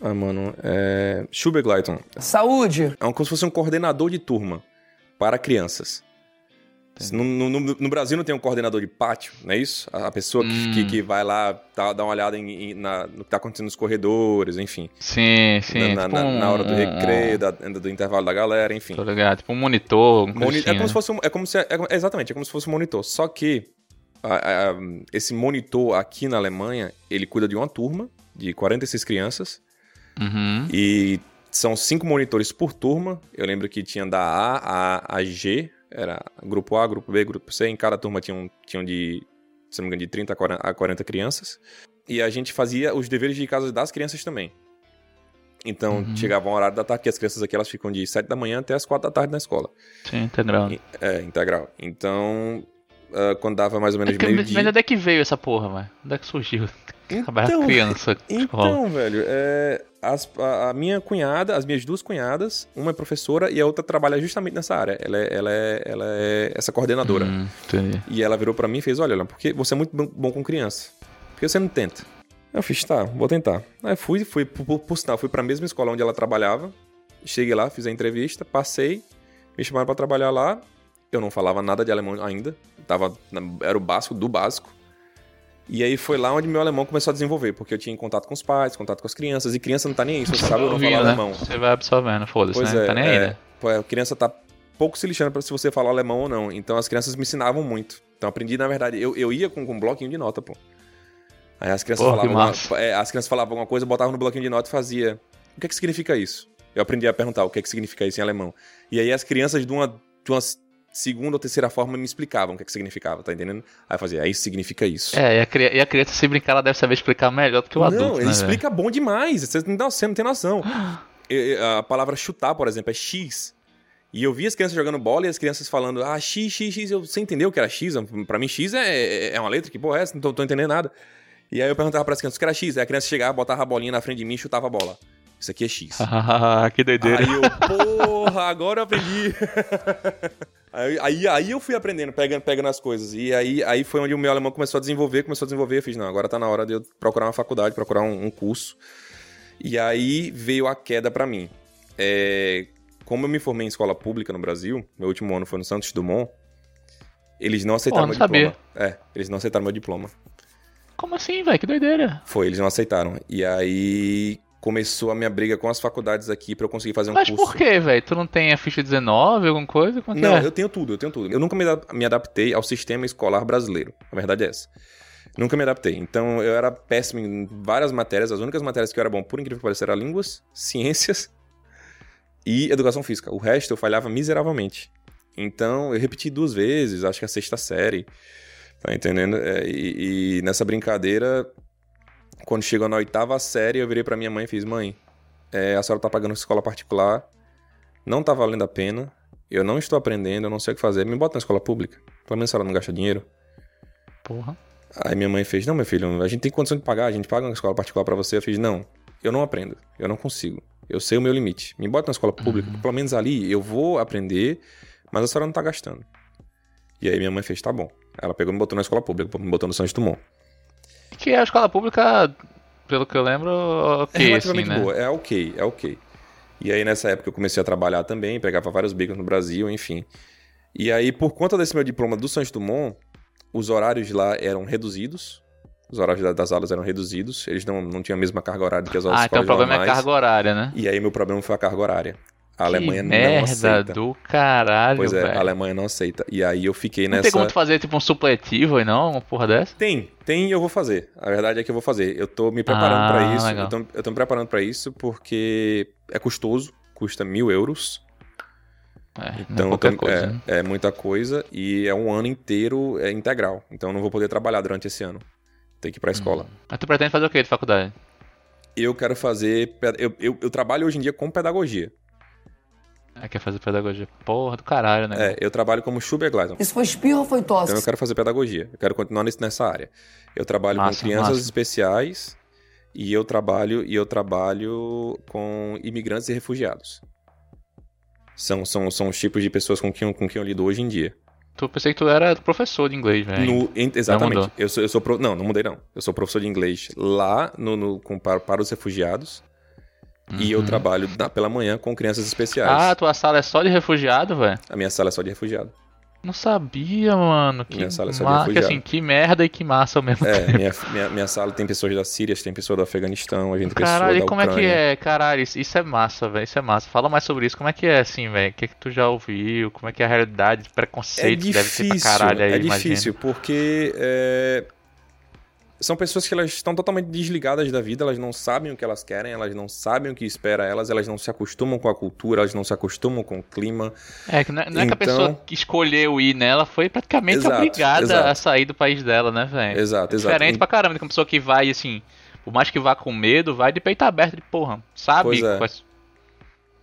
Ah, mano. É. Schulbegleitung. Saúde! É um- como se fosse um coordenador de turma para crianças. No, no- no- Brasil não tem um coordenador de pátio, não é isso? A pessoa que, Hum. que, que vai lá tá, dar uma olhada em- em- na- no que tá acontecendo nos corredores, enfim. Sim, sim. na, tipo na- um- na hora do um- recreio, da- do intervalo da galera, enfim. Tô ligado. Tipo um monitor. um Moni- assim, é como né? se fosse um, é como se é, é- exatamente é como se fosse um monitor só que a- a- esse monitor aqui na Alemanha ele cuida de uma turma de 46 crianças Uhum. e são cinco monitores por turma eu lembro que tinha da A a, a G era grupo A grupo B grupo C em cada turma tinham tinham de se não me engano de 30 a 40, a 40 crianças e a gente fazia os deveres de casa das crianças também então Uhum. chegava um horário da tarde que as crianças aqui elas ficam de 7 da manhã até as 4 da tarde na escola Sim, integral. é, integral. Então, ah, quando dava mais ou menos É meio-dia. Mas onde é que veio essa porra, mano? Onde é que surgiu? Então, criança. escola. Então, velho, é, as- a, a minha cunhada, as minhas duas cunhadas, uma é professora e a outra trabalha justamente nessa área. Ela é, ela é, ela é essa coordenadora. Hum. E ela virou pra mim e fez: Olha, porque você é muito bom- com criança. Por que você não tenta? Eu fiz: Tá, vou tentar. Aí fui, fui por, por, sinal, fui pra mesma escola onde ela trabalhava. Cheguei lá, fiz a entrevista, passei, me chamaram pra trabalhar lá. Eu não falava nada de alemão ainda. Tava, era o básico do básico. E aí foi lá onde meu alemão começou a desenvolver, porque eu tinha contato com os pais, contato com as crianças, e criança não tá nem aí, se você sabe ou não falar né? alemão. Você vai absorvendo, foda-se, né? é, tá nem aí, é. né? Pô, a criança tá pouco se lixando pra se você falar alemão ou não. Então as crianças me ensinavam muito. Então aprendi, na verdade, eu, eu ia com, com um bloquinho de nota, pô. Aí as crianças, que falavam, uma- é, as crianças falavam alguma coisa, eu botava no bloquinho de nota e fazia. O que é que significa isso? Eu aprendi a perguntar o que é que significa isso em alemão. E aí as crianças de uma, de uma segunda ou terceira forma me explicavam o que é que significava, tá entendendo? Aí eu fazia, é isso significa isso. É, e a, cri- e a criança, se brincar, ela deve saber explicar melhor do que o adulto, Não, né, ele velho? explica bom demais. Você não, você não tem noção. A palavra chutar, por exemplo, é X. E eu vi as crianças jogando bola e as crianças falando, ah, X, X, X. Eu, você entendeu o que era X? Pra mim, X é, é uma letra, que porra é essa? Não tô, tô entendendo nada. E aí eu perguntava pras crianças o que era X. Aí a criança chegava, botava a bolinha na frente de mim e chutava a bola. Isso aqui é X. que doideira. Aí eu, porra, agora eu aprendi. aí, aí, aí eu fui aprendendo, pegando, pegando as coisas. E aí, aí foi onde o meu alemão começou a desenvolver, começou a desenvolver. Eu fiz, não, agora tá na hora de eu procurar uma faculdade, procurar um, um curso. E aí veio a queda pra mim. É, como eu me formei em escola pública no Brasil, meu último ano foi no Santos Dumont, eles não aceitaram não meu sabia. diploma. É, eles não aceitaram meu diploma. Como assim, velho? Que doideira. Foi, eles não aceitaram. E aí começou a minha briga com as faculdades aqui pra eu conseguir fazer um Mas curso. por que, velho? Tu não tem a ficha 19, alguma coisa? Como Não, é? eu tenho tudo, eu tenho tudo. Eu nunca me adaptei ao sistema escolar brasileiro. A verdade é essa. Nunca me adaptei. Então eu era péssimo em várias matérias. As únicas matérias que eu era bom, por incrível que pareça, eram línguas, ciências e educação física. O resto eu falhava miseravelmente. Então eu repeti duas vezes, acho que a sexta série. Tá entendendo? É, e, e nessa brincadeira, quando chegou na oitava série, eu virei pra minha mãe e fiz: Mãe, é, a senhora tá pagando escola particular, não tá valendo a pena, eu não estou aprendendo, eu não sei o que fazer, me bota na escola pública. Pelo menos a senhora não gasta dinheiro. Porra. Aí minha mãe fez: Não, meu filho, a gente tem condição de pagar, a gente paga uma escola particular pra você. Eu fiz: Não, eu não aprendo, eu não consigo. Eu sei o meu limite. Me bota na escola pública, pelo menos ali eu vou aprender, mas a senhora não tá gastando. E aí minha mãe fez: Tá bom. Ela pegou e me botou na escola pública, me botou no Santos Dumont. Que é a escola pública, pelo que eu lembro, É ok, assim, relativamente né? boa, é ok, é ok. E aí nessa época eu comecei a trabalhar também, pegava vários bicos no Brasil, enfim. E aí por conta desse meu diploma do Santos Dumont, os horários lá eram reduzidos. Os horários da- das aulas eram reduzidos, eles não, não tinham a mesma carga horária que as outras Ah, então o problema é normais. carga horária, né? E aí meu problema foi a carga horária. A que Alemanha não merda aceita. do caralho, Pois é, velho. a Alemanha não aceita. E aí eu fiquei Não nessa. tem como tu fazer tipo um supletivo aí não? Uma porra dessa? Tem, tem e eu vou fazer. A verdade é que eu vou fazer. Eu tô me preparando Ah, pra isso. legal. Eu tô, eu tô me preparando pra isso porque é custoso, custa mil euros. É, é Então qualquer tô- coisa. é, né? é muita coisa e é um ano inteiro é integral. Então eu não vou poder trabalhar durante esse ano. Tem que ir pra escola. Mas tu pretende fazer o que de faculdade? Eu quero fazer. Eu, eu, eu trabalho hoje em dia com pedagogia. Ah, quer fazer pedagogia? Porra do caralho, né? É, eu trabalho como Schubert-Gleason. Isso foi espirro ou foi tosse? Então eu quero fazer pedagogia. Eu quero continuar nessa área. Eu trabalho Massa, com crianças massa. especiais e eu trabalho e eu trabalho com imigrantes e refugiados. São, são, são os tipos de pessoas com quem, eu- com quem eu lido hoje em dia. Tu pensei que tu era professor de inglês. No- em- exatamente. Eu sou, eu sou pro- não, não mudei não. Eu sou professor de inglês lá no, no- com, para, para os refugiados e eu Uhum. trabalho na- pela manhã com crianças especiais. Ah, tua sala é só de refugiado, velho? A minha sala é só de refugiado. Não sabia, mano. Que Minha sala é só de ma- que, refugiado. assim, que merda e que massa ao mesmo É, tempo. minha, minha, minha sala tem pessoas da Síria, tem pessoas do Afeganistão, a gente tem pessoas Caralho, da e como é que Ucrânia. é? Caralho, isso, é massa, velho. Isso é massa. Fala mais sobre isso. Como é que é, assim, velho? O que, que tu já ouviu? Como é que é a realidade de É preconceito que deve difícil, pra caralho aí, é imagina. difícil, porque é, são pessoas que elas estão totalmente desligadas da vida, elas não sabem o que elas querem, elas não sabem o que espera elas, elas não se acostumam com a cultura, elas não se acostumam com o clima. É, que não é, não é que a Então- pessoa que escolheu ir nela foi praticamente Exato, obrigada exato. a sair do país dela, né, velho? Exato, É exato. diferente pra caramba de uma pessoa que vai, assim, por mais que vá com medo, vai de peito aberto de porra. Sabe? É.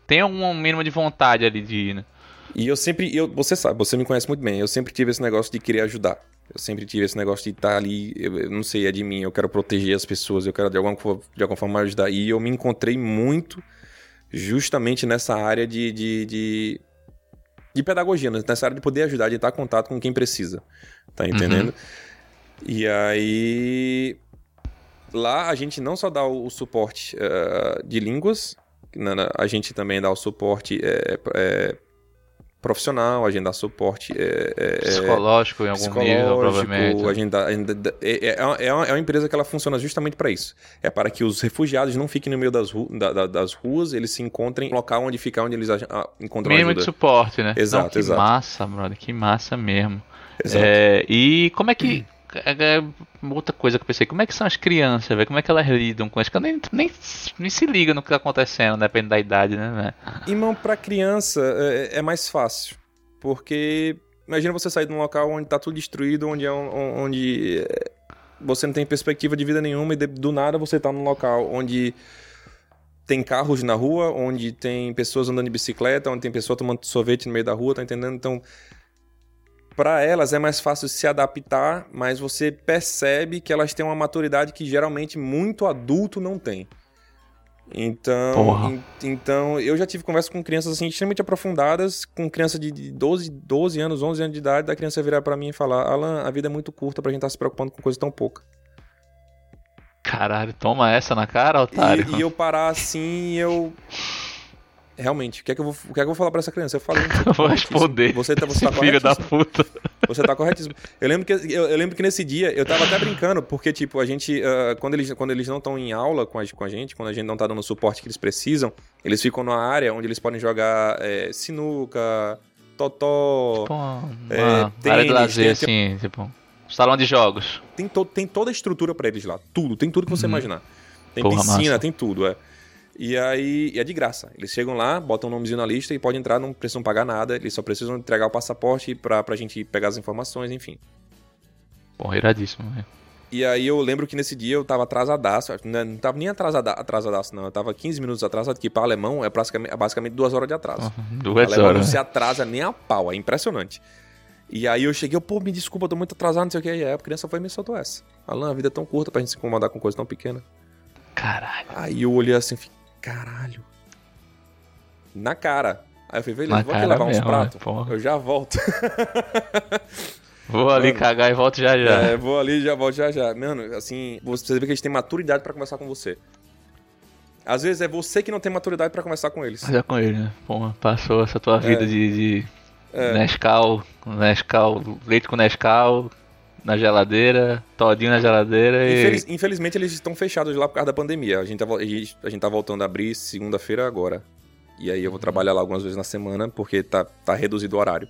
Tem um mínimo de vontade ali de ir, né? E eu sempre, eu, você sabe, você me conhece muito bem, eu sempre tive esse negócio de querer ajudar. Eu sempre tive esse negócio de estar ali, eu, eu não sei, é de mim, eu quero proteger as pessoas, eu quero de alguma, de alguma forma ajudar. E eu me encontrei muito justamente nessa área de, de, de, de pedagogia, né? nessa área de poder ajudar, de estar em contato com quem precisa. Tá entendendo? E aí. Lá a gente não só dá o, o suporte eh, de línguas, na- na- a gente também dá o suporte eh, eh, profissional, a gente dá suporte eh, eh, Psicológico em algum nível, psicológico, provavelmente. a gente dá- a gente dá- é, é, é uma, é uma- é uma empresa que ela funciona justamente para isso. É para que os refugiados não fiquem no meio das, ru- da- da- das ruas, eles se encontrem no local onde ficar, onde eles ah, encontram Mínimo de ajuda. suporte, né? Exato, Não, que exato. massa, brother, que massa mesmo. Exato. É, e como é que. é, é, outra coisa que eu pensei, como é que são as crianças, velho? Como é que elas lidam com isso? Que nem, nem, nem se liga no que tá acontecendo, depende da idade, né, velho? Irmão, pra criança é, é mais fácil. Porque imagina você sair de um local onde tá tudo destruído, onde, é um- onde é, você não tem perspectiva de vida nenhuma e de- do nada você tá num local onde tem carros na rua, onde tem pessoas andando de bicicleta, onde tem pessoa tomando sorvete no meio da rua, tá entendendo? Então, pra elas é mais fácil se adaptar, mas você percebe que elas têm uma maturidade que geralmente muito adulto não tem. Então, en- então, eu já tive conversa com crianças assim extremamente aprofundadas, com criança de de 12, 12 anos, 11 anos de idade, da criança virar pra mim e falar: "Alan, a vida é muito curta pra gente estar se preocupando com coisa tão pouca". Caralho, toma essa na cara, otário. E, e eu parar assim, e eu realmente, o que é que eu vou, o que é que eu vou falar pra essa criança? Eu falei, Eu vou responder. Você tá, você tá filho da puta. Você tá corretíssimo. Eu lembro que, eu, eu lembro que nesse dia eu tava até brincando, porque, tipo, a gente. ah, quando, eles, quando eles não estão em aula com a, com a gente, quando a gente não tá dando o suporte que eles precisam, eles ficam numa área onde eles podem jogar eh, sinuca, totó. Tipo, É, área de tênis, lazer, tem- assim, tipo. Salão de jogos. Tem, to, tem toda a estrutura pra eles lá. Tudo, tem tudo que você imaginar. Tem Porra, piscina, massa. tem tudo, é. E aí, e é de graça. Eles chegam lá, botam o nomezinho na lista e podem entrar, não precisam pagar nada. Eles só precisam entregar o passaporte pra, pra gente pegar as informações, enfim. Porra, iradíssimo, velho. E aí eu lembro que nesse dia eu tava atrasadaço, que não tava nem atrasada, atrasadaço não, eu tava 15 minutos atrasado, que pra alemão é basicamente, é basicamente duas horas de atraso. Duas alemão não horas. se atrasa nem a pau, é impressionante. E aí eu cheguei, eu, pô, me desculpa, eu tô muito atrasado, não sei o que, e aí a criança foi e me soltou essa. Alan, a vida é tão curta pra gente se incomodar com coisa tão pequena. Caralho. Aí eu olhei assim, fiquei, caralho. Na cara. Aí eu falei, beleza, Na vou aqui cara levar uns mesmo, né? pratos. Porra. Eu já volto. Vou ali Mano. cagar e volto já já. É, vou ali e já volto já já. Mano, assim, você vê que eles têm maturidade pra conversar com você. Às vezes é você que não tem maturidade pra conversar com eles. Mas é com ele, né? Porra, passou essa tua vida É. de, de É. Nescau, Nescau, leite com Nescau na geladeira, todinho na geladeira e. Infeliz- infelizmente eles estão fechados lá por causa da pandemia. A gente tá, a gente, a gente tá voltando a abrir segunda-feira agora. E aí eu vou trabalhar lá algumas vezes na semana, porque tá, tá reduzido o horário.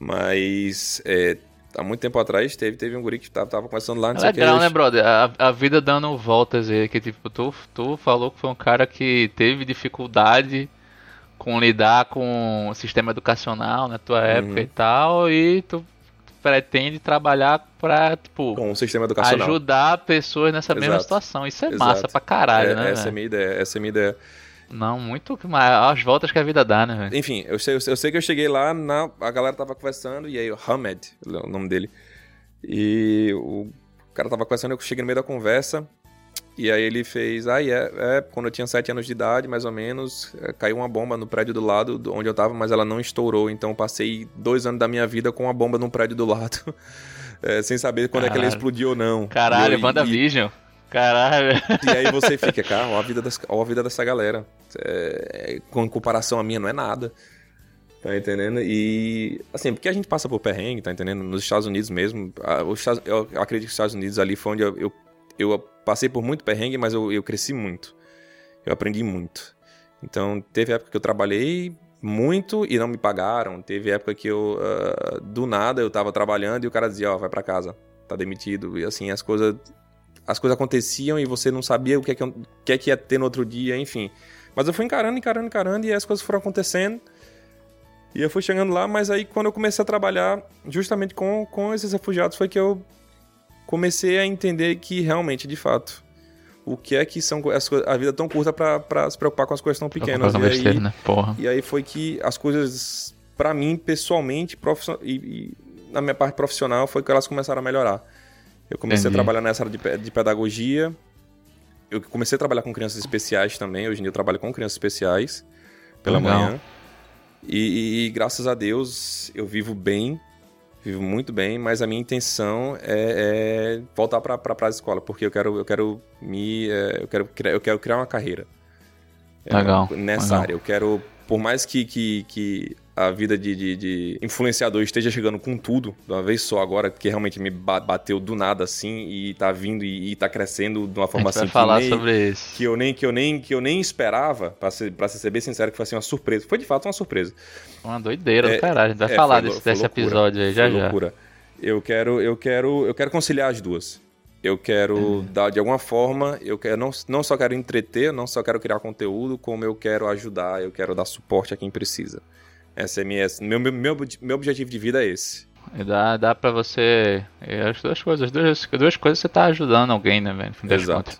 Mas é, há muito tempo atrás teve, teve um guri que tava, tava começando lá, não É legal, eu- né, brother? A, a vida dando voltas aí, que tipo, tu, tu falou que foi um cara que teve dificuldade com lidar com o sistema educacional na tua época Uhum. e tal, e tu pretende trabalhar pra, tipo, Com o sistema educacional. ajudar pessoas nessa mesma Exato. situação. Isso é Exato. massa pra caralho, É, né? essa é minha ideia, essa é a minha ideia. Não, muito mais. As voltas que a vida dá, né, velho? Enfim, eu sei, eu sei- eu sei que eu cheguei lá, na, a galera tava conversando, e aí o Hamed, o nome dele. E o cara tava conversando, eu cheguei no meio da conversa, e aí ele fez, ah, é, é, quando eu tinha 7 anos de idade, mais ou menos, é, caiu uma bomba no prédio do lado do- onde eu tava, mas ela não estourou, então eu passei dois anos da minha vida com uma bomba no prédio do lado, é, sem saber quando é que ela Caralho. explodiu ou não. Caralho, eu- e- WandaVision. Caralho. e aí você fica, cara, ó a vida, das, ó a vida dessa galera. É, com comparação à minha, não é nada. Tá entendendo? E, assim, porque a gente passa por perrengue, tá entendendo? Nos Estados Unidos mesmo. a- os eu acredito que os Estados Unidos ali foi onde eu, eu, eu passei por muito perrengue, mas eu, eu cresci muito. Eu aprendi muito. Então, teve época que eu trabalhei muito e não me pagaram. Teve época que eu, ah, do nada, eu tava trabalhando e o cara dizia, ó, vai pra casa, tá demitido. E assim, as coisas as coisas aconteciam e você não sabia o que é que, o que, é que ia ter no outro dia, enfim. Mas eu fui encarando, encarando, encarando e as coisas foram acontecendo. E eu fui chegando lá, mas aí quando eu comecei a trabalhar justamente com, com esses refugiados foi que eu comecei a entender que realmente, de fato, o que é que são as coisas, a vida é tão curta pra pra se preocupar com as coisas tão pequenas. E aí, besteira, né? Porra. e aí foi que as coisas pra mim, pessoalmente, profissional, e, e na minha parte profissional, foi que elas começaram a melhorar. Eu comecei Entendi. a trabalhar nessa área de, de pedagogia. Eu comecei a trabalhar com crianças especiais também. Hoje em dia eu trabalho com crianças especiais pela Legal. manhã. E- e graças a Deus eu vivo bem, vivo muito bem, mas a minha intenção é, é voltar para a escola, porque eu quero, eu quero me, é, eu quero, criar, eu quero criar uma carreira é, Legal, nessa legal. área. Eu quero, por mais que, que, que a vida de, de, de influenciador esteja chegando com tudo, de uma vez só agora, que realmente me ba- bateu do nada assim e tá vindo e, e tá crescendo de uma forma assim falar que nem, sobre isso. que eu nem que eu nem que eu nem esperava, para ser para ser bem sincero, que foi assim uma surpresa. Foi de fato uma surpresa. Uma doideira É, caralho. A gente vai é, falar foi desse, foi desse loucura. episódio aí já já. loucura. Eu quero, eu quero, eu quero conciliar as duas. Eu quero Uhum. dar de alguma forma, eu quero não, não só quero entreter, não só quero criar conteúdo, como eu quero ajudar, eu quero dar suporte a quem precisa. Minha, meu, meu, meu, meu objetivo de vida é esse. E dá, dá pra você. as duas coisas. As duas, as duas coisas você tá ajudando alguém, né, velho? Fim Exato.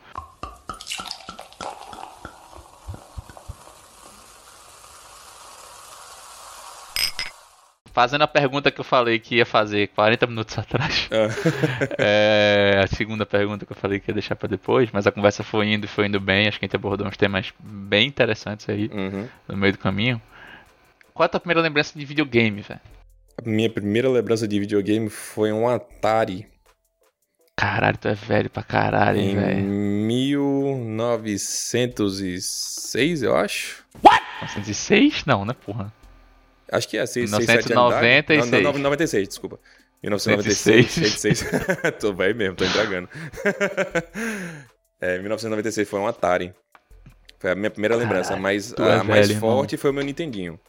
Fazendo a pergunta que eu falei que ia fazer 40 minutos atrás. é, a segunda pergunta que eu falei que ia deixar pra depois, mas a conversa foi indo e foi indo bem. Acho que a gente abordou uns temas bem interessantes aí Uhum. no meio do caminho. Qual é a tua primeira lembrança de videogame, velho? A minha primeira lembrança de videogame foi um Atari Caralho, tu é velho pra caralho, hein, em velho. 1906, eu acho. 1906? Não, né, porra? Acho que é 6, 6 7 1996. Não, não, 96, desculpa. 1996, 106. tô bem mesmo, tô entregando. é, 1996 foi um Atari. Foi a minha primeira lembrança, Caralho, mas tu é a mais velho, forte foi o meu Nintendinho.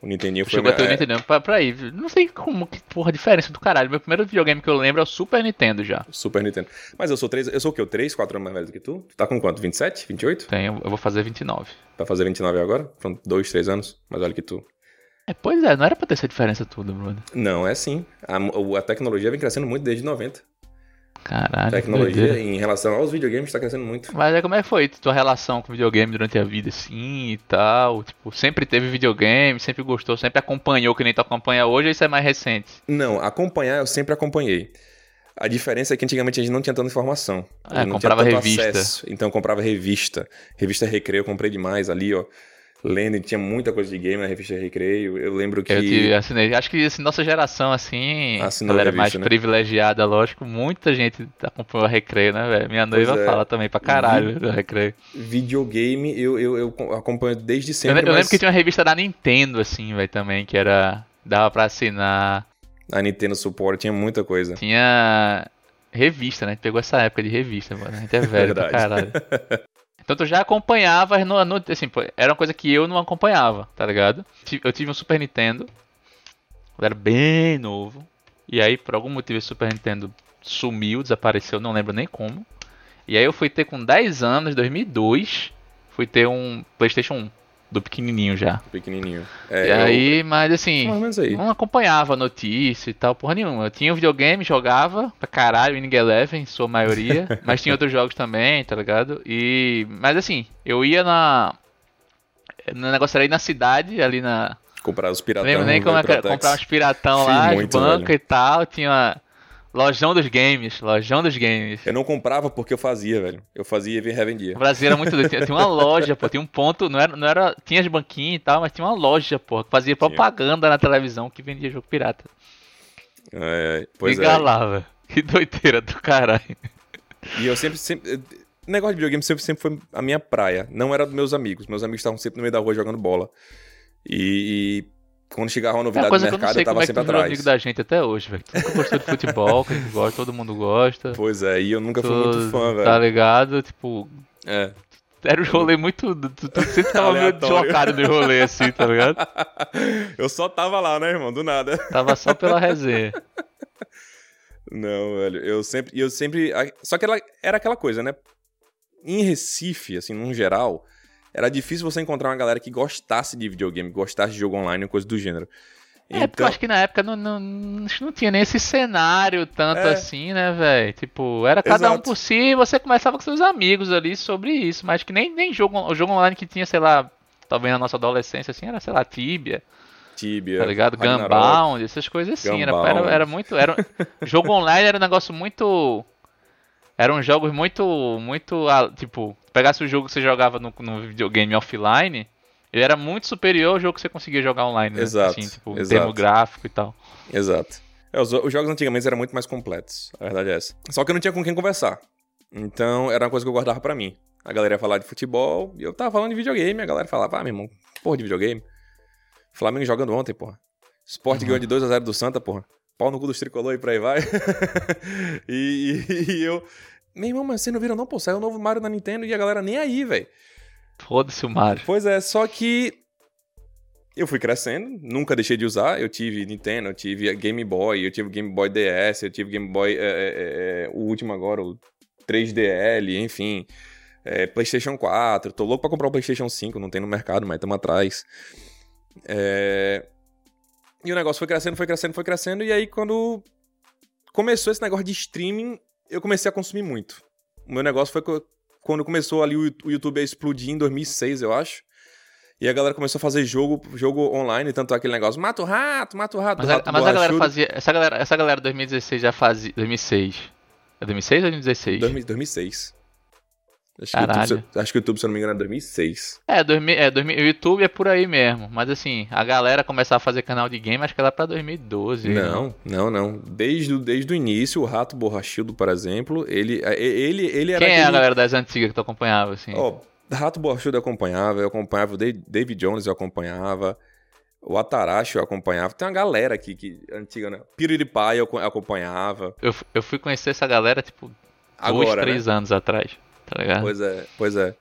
O Nintendinho foi Chegou até o Nintendo pra, pra aí. Não sei como, que porra, a diferença do caralho. Meu primeiro videogame que eu lembro é o Super Nintendo já. Super Nintendo. Mas eu sou três, eu sou o quê? 3, 4 anos mais velho do que tu? Tu tá com quanto? 27? 28? Tenho, eu vou fazer 29. Vai fazer 29 agora? São 2, 3 anos mais velho que tu. É, pois é, não era pra ter essa diferença toda, Bruno. Não, é sim. A, a tecnologia vem crescendo muito desde 90. Caralho. Tecnologia em relação aos videogames tá crescendo muito. Mas aí como é que foi tua relação com videogame durante a vida, assim, e tal? Tipo, sempre teve videogame, sempre gostou, sempre acompanhou, que nem tu acompanha hoje, ou isso é mais recente? Não, acompanhar eu sempre acompanhei. A diferença é que antigamente a gente não tinha tanta informação. É, não comprava tinha tanto revista. acesso. Então eu comprava revista. Revista Recreio eu comprei demais ali, ó. Lendo, tinha muita coisa de game na revista Recreio. Eu lembro que. Eu assinei. Acho que assim, nossa geração, assim, Assinou galera revista, mais né? privilegiada, lógico, muita gente acompanhou a Recreio, né, velho? Minha noiva é. fala também pra caralho da Recreio. Videogame eu, eu, eu acompanho desde Eu, sempre. eu lembro mas que tinha uma revista da Nintendo, assim, velho, também, que era. dava pra assinar. A Nintendo Support tinha muita coisa. Tinha revista, né? A gente pegou essa época de revista, mano. A gente é velho pra Verdade. caralho. Tu já acompanhava, no, no- assim, era uma coisa que eu não acompanhava, tá ligado? Eu tive um Super Nintendo, eu era bem novo, e aí por algum motivo esse Super Nintendo sumiu, desapareceu, não lembro nem como. E aí eu fui ter com 10 anos, 2002, fui ter um PlayStation 1, do pequenininho já. Pequenininho. e É, eu- aí, mas assim, aí. não acompanhava notícia e tal, porra nenhuma. Eu tinha um videogame, jogava pra caralho, Winning Eleven, sua maioria, mas tinha outros jogos também, tá ligado? E. Mas assim, eu ia na. No negócio era ir na cidade, ali na. Comprar os piratão. lembro nem como é era. Comprar uns piratão Sim, lá, muito, banca velho. e tal. Tinha. Lojão dos games, lojão dos games. Eu não comprava porque eu fazia, velho. Eu fazia e revendia. O Brasil era muito doido. Tinha, uma loja, pô. Tinha um ponto. Não era, não era. Tinha as banquinhas e tal, mas tinha uma loja, pô. Que fazia propaganda na televisão que vendia jogo pirata. É, pois Liga é. velho. Que doideira do caralho. E eu sempre, sempre. Negócio de videogame sempre, sempre foi a minha praia. Não era dos meus amigos. Meus amigos estavam sempre no meio da rua jogando bola. E, e quando chegava uma É novidade coisa no eu mercado, sei eu tava é sempre virou atrás. amigo da gente até hoje, velho. Tu nunca gostou de futebol, que a gente gosta, todo mundo gosta. Pois é, e eu nunca fui Tu muito fã, velho. Tá ligado? Tipo, É. era um rolê muito. Tu, tu sempre tava meio deslocado de rolê assim, tá ligado? eu só tava lá, né, irmão? Do nada. Tava só pela resenha. Não, velho. Eu sempre. Eu sempre. Só que ela era aquela coisa, né? Em Recife, assim, num geral, era difícil você encontrar uma galera que gostasse de videogame, gostasse de jogo online, coisa do gênero. É, porque eu acho que na época não, não, acho não tinha nem esse cenário tanto É. assim, né, velho? Tipo, era cada um Exato. por si e você conversava com seus amigos ali sobre isso. Mas que nem, nem jogo, o jogo online que tinha, sei lá, talvez na nossa adolescência, assim, era, sei lá, Tibia. Tibia. Tá ligado? Gunbound, essas coisas assim. Era, era, era muito. Era, jogo online era um negócio muito. Eram jogos muito. Muito. ah, Tipo, pegasse o jogo que você jogava no, no videogame offline, ele era muito superior ao jogo que você conseguia jogar online. Né? Exato, Assim, tipo, exato. termo gráfico e tal. Exato. É, os, os jogos antigamente eram muito mais completos, a verdade é essa. Só que eu não tinha com quem conversar. Então era uma coisa que eu guardava pra mim. A galera ia falar de futebol e eu tava falando de videogame. A galera falava, ah, meu irmão, porra de videogame. Flamengo jogando ontem, porra. Sport ganhou de 2x0 do Santa, porra. Pau no cu dos tricolor e por aí vai. e, e- e eu. Meu irmão, mas vocês não viram não, pô? Saiu o novo Mario na Nintendo e a galera nem aí, velho. Foda-se o Mario. Pois é, só que eu fui crescendo, nunca deixei de usar. Eu tive Nintendo, eu tive Game Boy, eu tive Game Boy DS, eu tive Game Boy, é, é, é, o último agora, o 3DL, enfim. É, PlayStation 4, tô louco pra comprar o PlayStation 5, não tem no mercado, mas estamos atrás. É, E o negócio foi crescendo, foi crescendo, foi crescendo, e aí quando começou esse negócio de streaming, eu comecei a consumir muito. O meu negócio foi quando começou ali o YouTube a explodir em 2006, eu acho. E a galera começou a fazer jogo, jogo online, tanto aquele negócio, mata o rato, mata o rato. Mas, do a, rato mas a galera fazia. Essa galera, essa galera 2016 já fazia. 2006. É 2006 ou 2016? 2000 2006. Acho que. YouTube, se- acho que o YouTube, se eu não me engano, é 2006. É, 2000, é 2000, o YouTube é por aí mesmo. Mas assim, a galera começar a fazer canal de game, acho que é lá pra 2012. Não, não, não. Desde, o- desde o início, o Rato Borrachildo, por exemplo, ele, é, ele, ele era Quem é a aquele- galera das antigas que tu acompanhava, assim? Ó, Rato Borrachudo eu acompanhava, eu acompanhava o David Jones, eu acompanhava, o Atarashi eu acompanhava. Tem uma galera aqui que antiga, né? PewDiePie eu co- acompanhava. Eu, eu fui conhecer essa galera, tipo, dois, Agora, três né? anos atrás. Tá ligado? Pois é, pois é.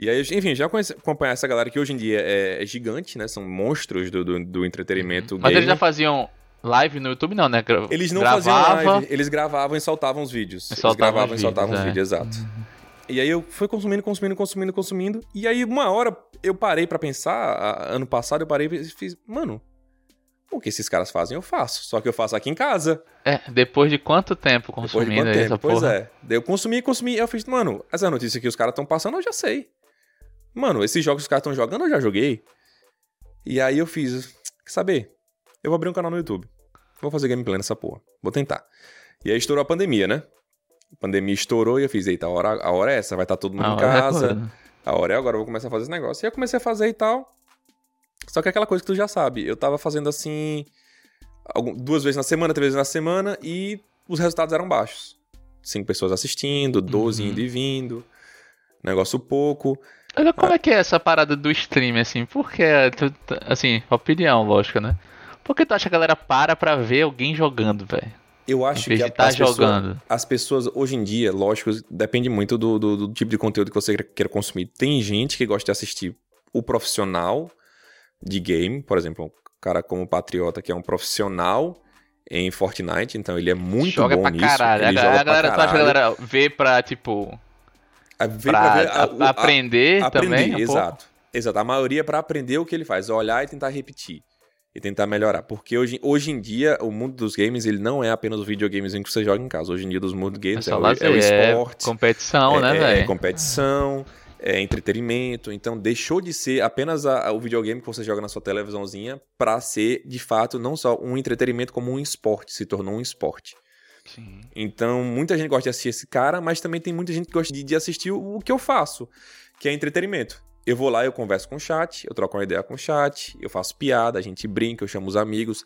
E aí, enfim, já acompanhar essa galera que hoje em dia é, é gigante, né? São monstros do, do, do entretenimento Mas eles já faziam live no YouTube, não, né? Gra- Eles não gravava, faziam live, eles gravavam e soltavam os vídeos. E Eles soltavam gravavam os e soltavam os vídeos, vídeos, exato. E aí eu fui consumindo, consumindo, consumindo, consumindo. E aí uma hora eu parei pra pensar, ano passado eu parei e fiz, mano, o que esses caras fazem eu faço, só que eu faço aqui em casa. É, depois de quanto tempo Depois de consumindo quanto tempo? essa Pois porra? é. Daí eu consumi, consumi, eu fiz, mano, essa notícia que os caras estão passando eu já sei. Mano, esses jogos que os caras estão jogando eu já joguei. E aí eu fiz, quer saber? Eu vou abrir um canal no YouTube. Vou fazer gameplay nessa porra. Vou tentar. E aí estourou a pandemia, né? A pandemia estourou e eu fiz, eita, a hora, a hora é essa, vai estar todo mundo A em é casa. agora. A hora é agora, eu vou começar a fazer esse negócio. E eu comecei a fazer e tal. Só que é aquela coisa que tu já sabe. Eu tava fazendo assim. duas vezes na semana, três vezes na semana, e os resultados eram baixos. Cinco pessoas assistindo, 12 Uhum. indo e vindo. Negócio pouco. Olha como é que é essa parada do stream, assim? Por que, tu- tu- assim, opinião, lógico, né? Por que tu acha que a galera para pra ver alguém jogando, velho? Eu acho que a- tá as, pessoas, jogando. as pessoas, hoje em dia, lógico, depende muito do, do- do tipo de conteúdo que você queira consumir. Tem gente que gosta de assistir o profissional de game, por exemplo, um cara como o Patriota, que é um profissional em Fortnite, então ele é muito joga bom pra nisso. caralho. A, ele ga- joga a galera, pra que a caralho. galera vê pra, tipo, A- vê pra pra ver a- a- a- aprender, aprender, também? um pouco? exato. Exato. A maioria é pra aprender o que ele faz, olhar e tentar repetir. E tentar melhorar. Porque hoje, hoje em dia, o mundo dos games, ele não é apenas o videogames em que você joga em casa. Hoje em dia, dos mundo É games, é, só o, é o é esporte. competição, né, é, é velho? competição, é entretenimento. Então, deixou de ser apenas a- a- o videogame que você joga na sua televisãozinha pra ser, de fato, não só um entretenimento, como um esporte. Se tornou um esporte. Sim. Então, muita gente gosta de assistir esse cara, mas também tem muita gente que gosta de, de assistir o, o que eu faço, que é entretenimento. Eu vou lá, eu converso com o chat, eu troco uma ideia com o chat, eu faço piada, a gente brinca, eu chamo os amigos.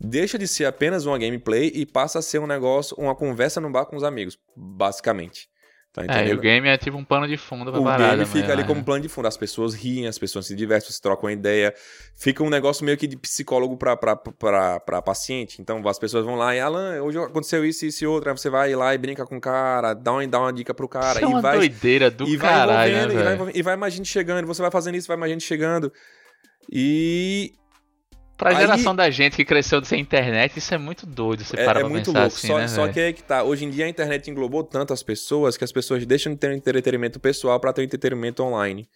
Deixa de ser apenas uma gameplay e passa a ser um negócio, uma conversa no bar com os amigos, basicamente. Tá É, e o game é tipo um pano de fundo pra O parada. game fica ali né? como plano de fundo. As pessoas riem, as pessoas se divertem, se trocam ideia. Fica um negócio meio que de psicólogo pra, pra, pra, pra paciente. Então as pessoas vão lá e, Alan, hoje aconteceu isso, isso e outro. Aí você vai lá e brinca com o cara, dá uma, dá uma dica pro cara. Isso é e uma vai, doideira do e vai caralho, envolvendo, né, e, vai e vai mais gente chegando. Você vai fazendo isso, vai mais gente chegando. E Pra Aí- geração da gente que cresceu sem internet, isso é muito doido. Você é, para é pra muito pensar louco. assim, só, né, só que é que tá. Hoje em dia a internet englobou tanto as pessoas que as pessoas deixam de ter um entretenimento pessoal pra ter um entretenimento online.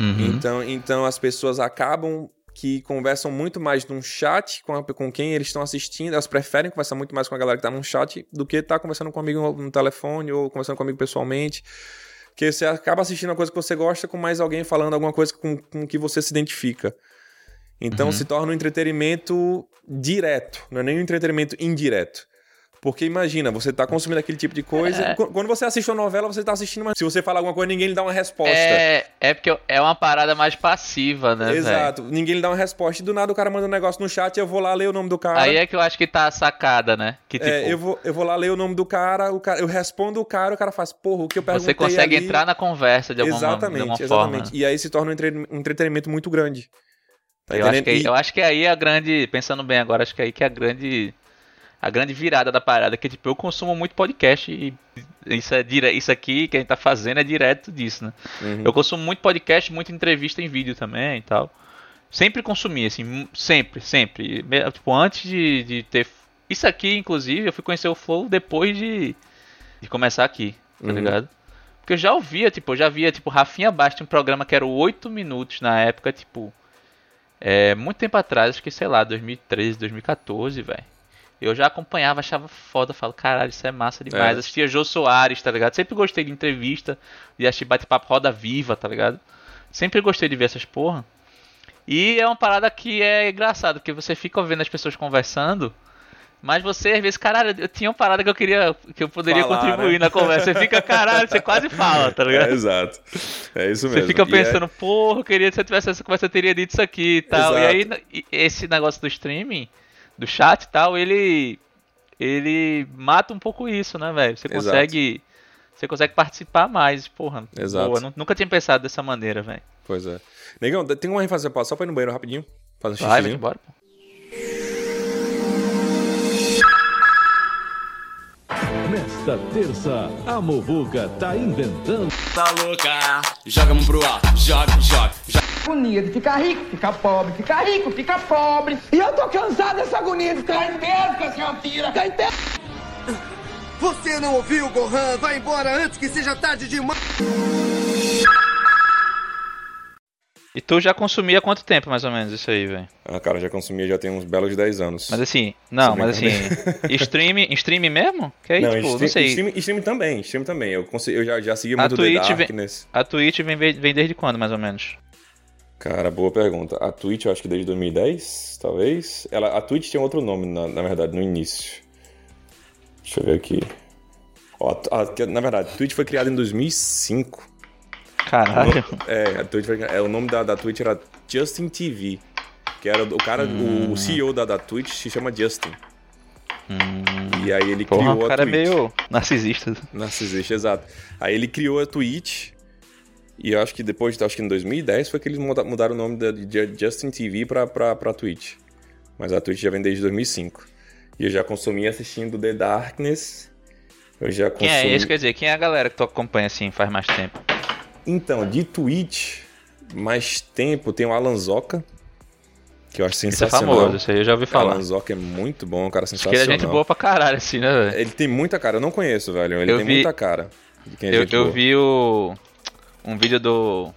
Uhum. Então, então as pessoas acabam que conversam muito mais num chat com, a- com quem eles estão assistindo. Elas preferem conversar muito mais com a galera que tá num chat do que tá conversando com um amigo no telefone ou conversando comigo pessoalmente. Porque você acaba assistindo uma coisa que você gosta com mais alguém falando alguma coisa com, com que você se identifica. Então Uhum. se torna um entretenimento direto, não é nem um entretenimento indireto. Porque imagina, você tá consumindo aquele tipo de coisa. É. Qu- Quando você assiste uma novela, você tá assistindo, mas se você falar alguma coisa, ninguém lhe dá uma resposta. É, é porque é uma parada mais passiva, né? Exato. Ninguém lhe dá uma resposta. E do nada o cara manda um negócio no chat, eu vou lá ler o nome do cara. Aí é que eu acho que tá a sacada, né? Que tipo, É, eu, vou, eu vou lá ler o nome do cara, o cara, eu respondo o cara, o cara faz, porra, o que eu perguntei você consegue ali... entrar na conversa de alguma, Exatamente, de alguma exatamente. forma. E aí se torna um entretenimento muito grande. Tá Eu acho, que, eu acho que aí é a grande. Pensando bem agora, acho que aí que é a grande. A grande virada da parada, que tipo, eu consumo muito podcast e isso, é dire... isso aqui que a gente tá fazendo é direto disso, né? Uhum. Eu consumo muito podcast, muita entrevista em vídeo também e tal. Sempre consumi, assim, sempre, sempre. Tipo, antes de, de ter. Isso aqui, inclusive, eu fui conhecer o Flow depois de, de começar aqui, tá Uhum. ligado? Porque eu já ouvia, tipo, eu já via, tipo, Rafinha Bastos, um programa que era o 8 minutos na época, tipo. É, muito tempo atrás, acho que, sei lá, 2013, 2014, velho. Eu já acompanhava, achava foda, falo, caralho, isso é massa demais. É. Assistia Jô Soares, tá ligado? Sempre gostei de entrevista, de assistir bate-papo roda viva, tá ligado? Sempre gostei de ver essas porra. E é uma parada que é engraçado, porque você fica ouvindo as pessoas conversando, mas você, às vezes, caralho, eu tinha uma parada que eu queria, que eu poderia Falar, contribuir né? na conversa. Você fica, caralho, você quase fala, tá ligado? É, exato. É isso Você mesmo. fica E é- pensando, porra, eu queria se eu tivesse essa conversa, eu teria dito isso aqui e tal. E aí, Exato. e esse negócio do streaming, do chat e tal, ele. Ele mata um pouco isso, né, velho? Você Exato. consegue. Você consegue participar mais, porra. Exato. Boa, nu- nunca tinha pensado dessa maneira, velho. Pois é. Negão, tem uma ênfase pra só pra ir no banheiro rapidinho? Fazer um Vai, vai embora, pô. Nesta terça, a Movuca tá inventando. Tá louca? Joga a mão pro alto, joga, joga, joga. agonia de ficar rico, ficar pobre, ficar rico, ficar pobre. E eu tô cansado dessa agonia de ficar inteiro com essa mentira. Ficar inteiro. Você não ouviu, Gohan? Vai embora antes que seja tarde demais. E tu já consumia há quanto tempo, mais ou menos, isso aí, velho? Ah, cara, já consumia já tem uns belos 10 anos. Mas assim, não, mas assim, stream, stream mesmo? Que aí, não, tipo, stream, não sei. Stream, stream também, stream também. Eu, consegui, eu já, já seguia A muito The Twitch, vem, Darkness. a Twitch vem, vem desde quando, mais ou menos? Cara, boa pergunta. A Twitch, eu acho que desde 2010, talvez. Ela, a Twitch tinha outro nome, na, na verdade, no início. Deixa eu ver aqui. Ó, a- a- na verdade, a Twitch foi criada em 2005. Caralho. É, a Twitch foi, é, o nome da, da Twitch era Justin TV. Que era o cara, Hum. o, o CEO da, da Twitch se chama Justin. E aí ele Porra, criou o a cara é Twitch. meio narcisista. Narcisista, exato. Aí ele criou a Twitch. E eu acho que depois, acho que em 2010 foi que eles muda- mudaram o nome da, de Justin TV pra, pra, pra Twitch. Mas a Twitch já vem desde 2005. E eu já consumi assistindo The Darkness. Eu já Quem consumi. é esse? Quer dizer, quem é a galera que tu acompanha assim faz mais tempo? Então, de Twitch, mais tempo tem o Alan Zoca. Que eu acho Isso é sensacional. famoso, isso aí eu já ouvi falar. Alan Zoca é muito bom, é um cara Acho que sensacional. ele é gente boa pra caralho, assim, né, velho? Ele tem muita cara, eu não conheço, velho. Ele Eu tem vi- muita cara. É Eu, eu vi o. um vídeo do.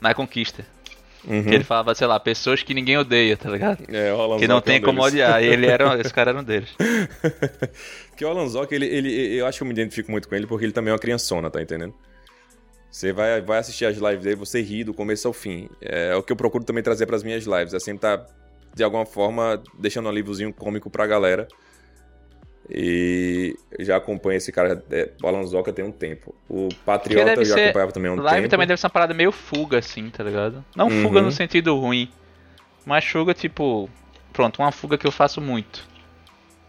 My Conquista. Uhum. Que ele falava, sei lá, pessoas que ninguém odeia, tá ligado? É, o Alan Que não Zoca é tem um como deles. odiar. E ele era, esse cara era um deles. Porque o Alan Zoc, ele, ele, eu acho que eu me identifico muito com ele porque ele também é uma criançona, tá entendendo? Você vai, vai assistir as lives dele, você ri do começo ao fim. É o que eu procuro também trazer pras minhas lives. É sempre tá, de alguma forma, deixando um livrozinho cômico pra galera. E já acompanho esse cara, é, o Alan Zoca tem um tempo. O Patriota eu já ser. acompanhava também há um Live tempo. também deve ser uma parada meio fuga, assim, tá ligado? Não Uhum. fuga no sentido ruim. Mas fuga, tipo. Pronto, uma fuga que eu faço muito.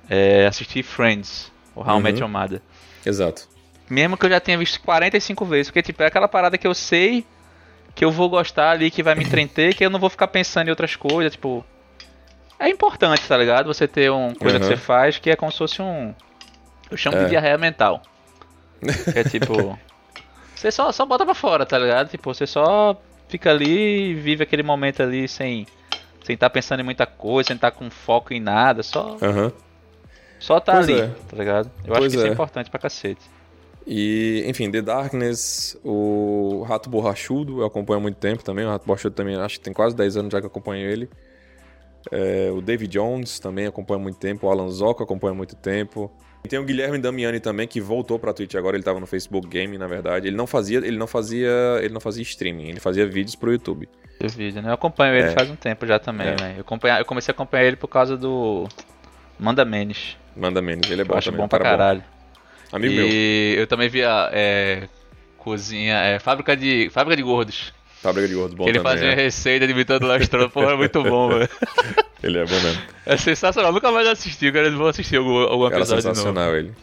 É assistir Friends, o How I Met Uhum. Your Mother. Exato. Mesmo que eu já tenha visto 45 vezes, porque tipo, é aquela parada que eu sei que eu vou gostar ali, que vai me entreter, que eu não vou ficar pensando em outras coisas, tipo. É importante, tá ligado? Você ter uma coisa que Uhum. você faz que é como se fosse um. Eu chamo É. de diarreia mental. Que é tipo. você só, só bota pra fora, tá ligado? Tipo, você só fica ali e vive aquele momento ali sem. Sem estar pensando em muita coisa, sem estar com foco em nada, só. Aham. Só tá Pois ali, é. tá ligado? Eu acho Pois que isso é é. importante pra cacete. E, enfim, The Darkness, o Rato Borrachudo, eu acompanho há muito tempo também. O Rato Borrachudo também, acho que tem quase 10 anos já que eu acompanho ele. É, o David Jones também acompanha há muito tempo. O Alan Zoca acompanha há muito tempo. E tem o Guilherme Damiani também, que voltou pra Twitch agora. Ele tava no Facebook Game, na verdade. Ele não fazia, ele não fazia, ele não fazia streaming, ele fazia vídeos pro YouTube. Vídeo, né? Eu acompanho ele É. faz um tempo já também, É. velho. Eu, acompanha- eu comecei a acompanhar ele por causa do Manda Menes. Manda menos, ele é Eu bom acho também. bom pra cara caralho. Amigo meu. e eu também via é, cozinha, é, fábrica de fábrica de gordos. Fábrica de gordos bom que ele também. fazia é. receita de imitando o Lastrona, porra, é muito bom, velho. Ele é bom mesmo. É sensacional, nunca mais assisti, eu quero vou assistir algum, algum Era episódio sensacional ele.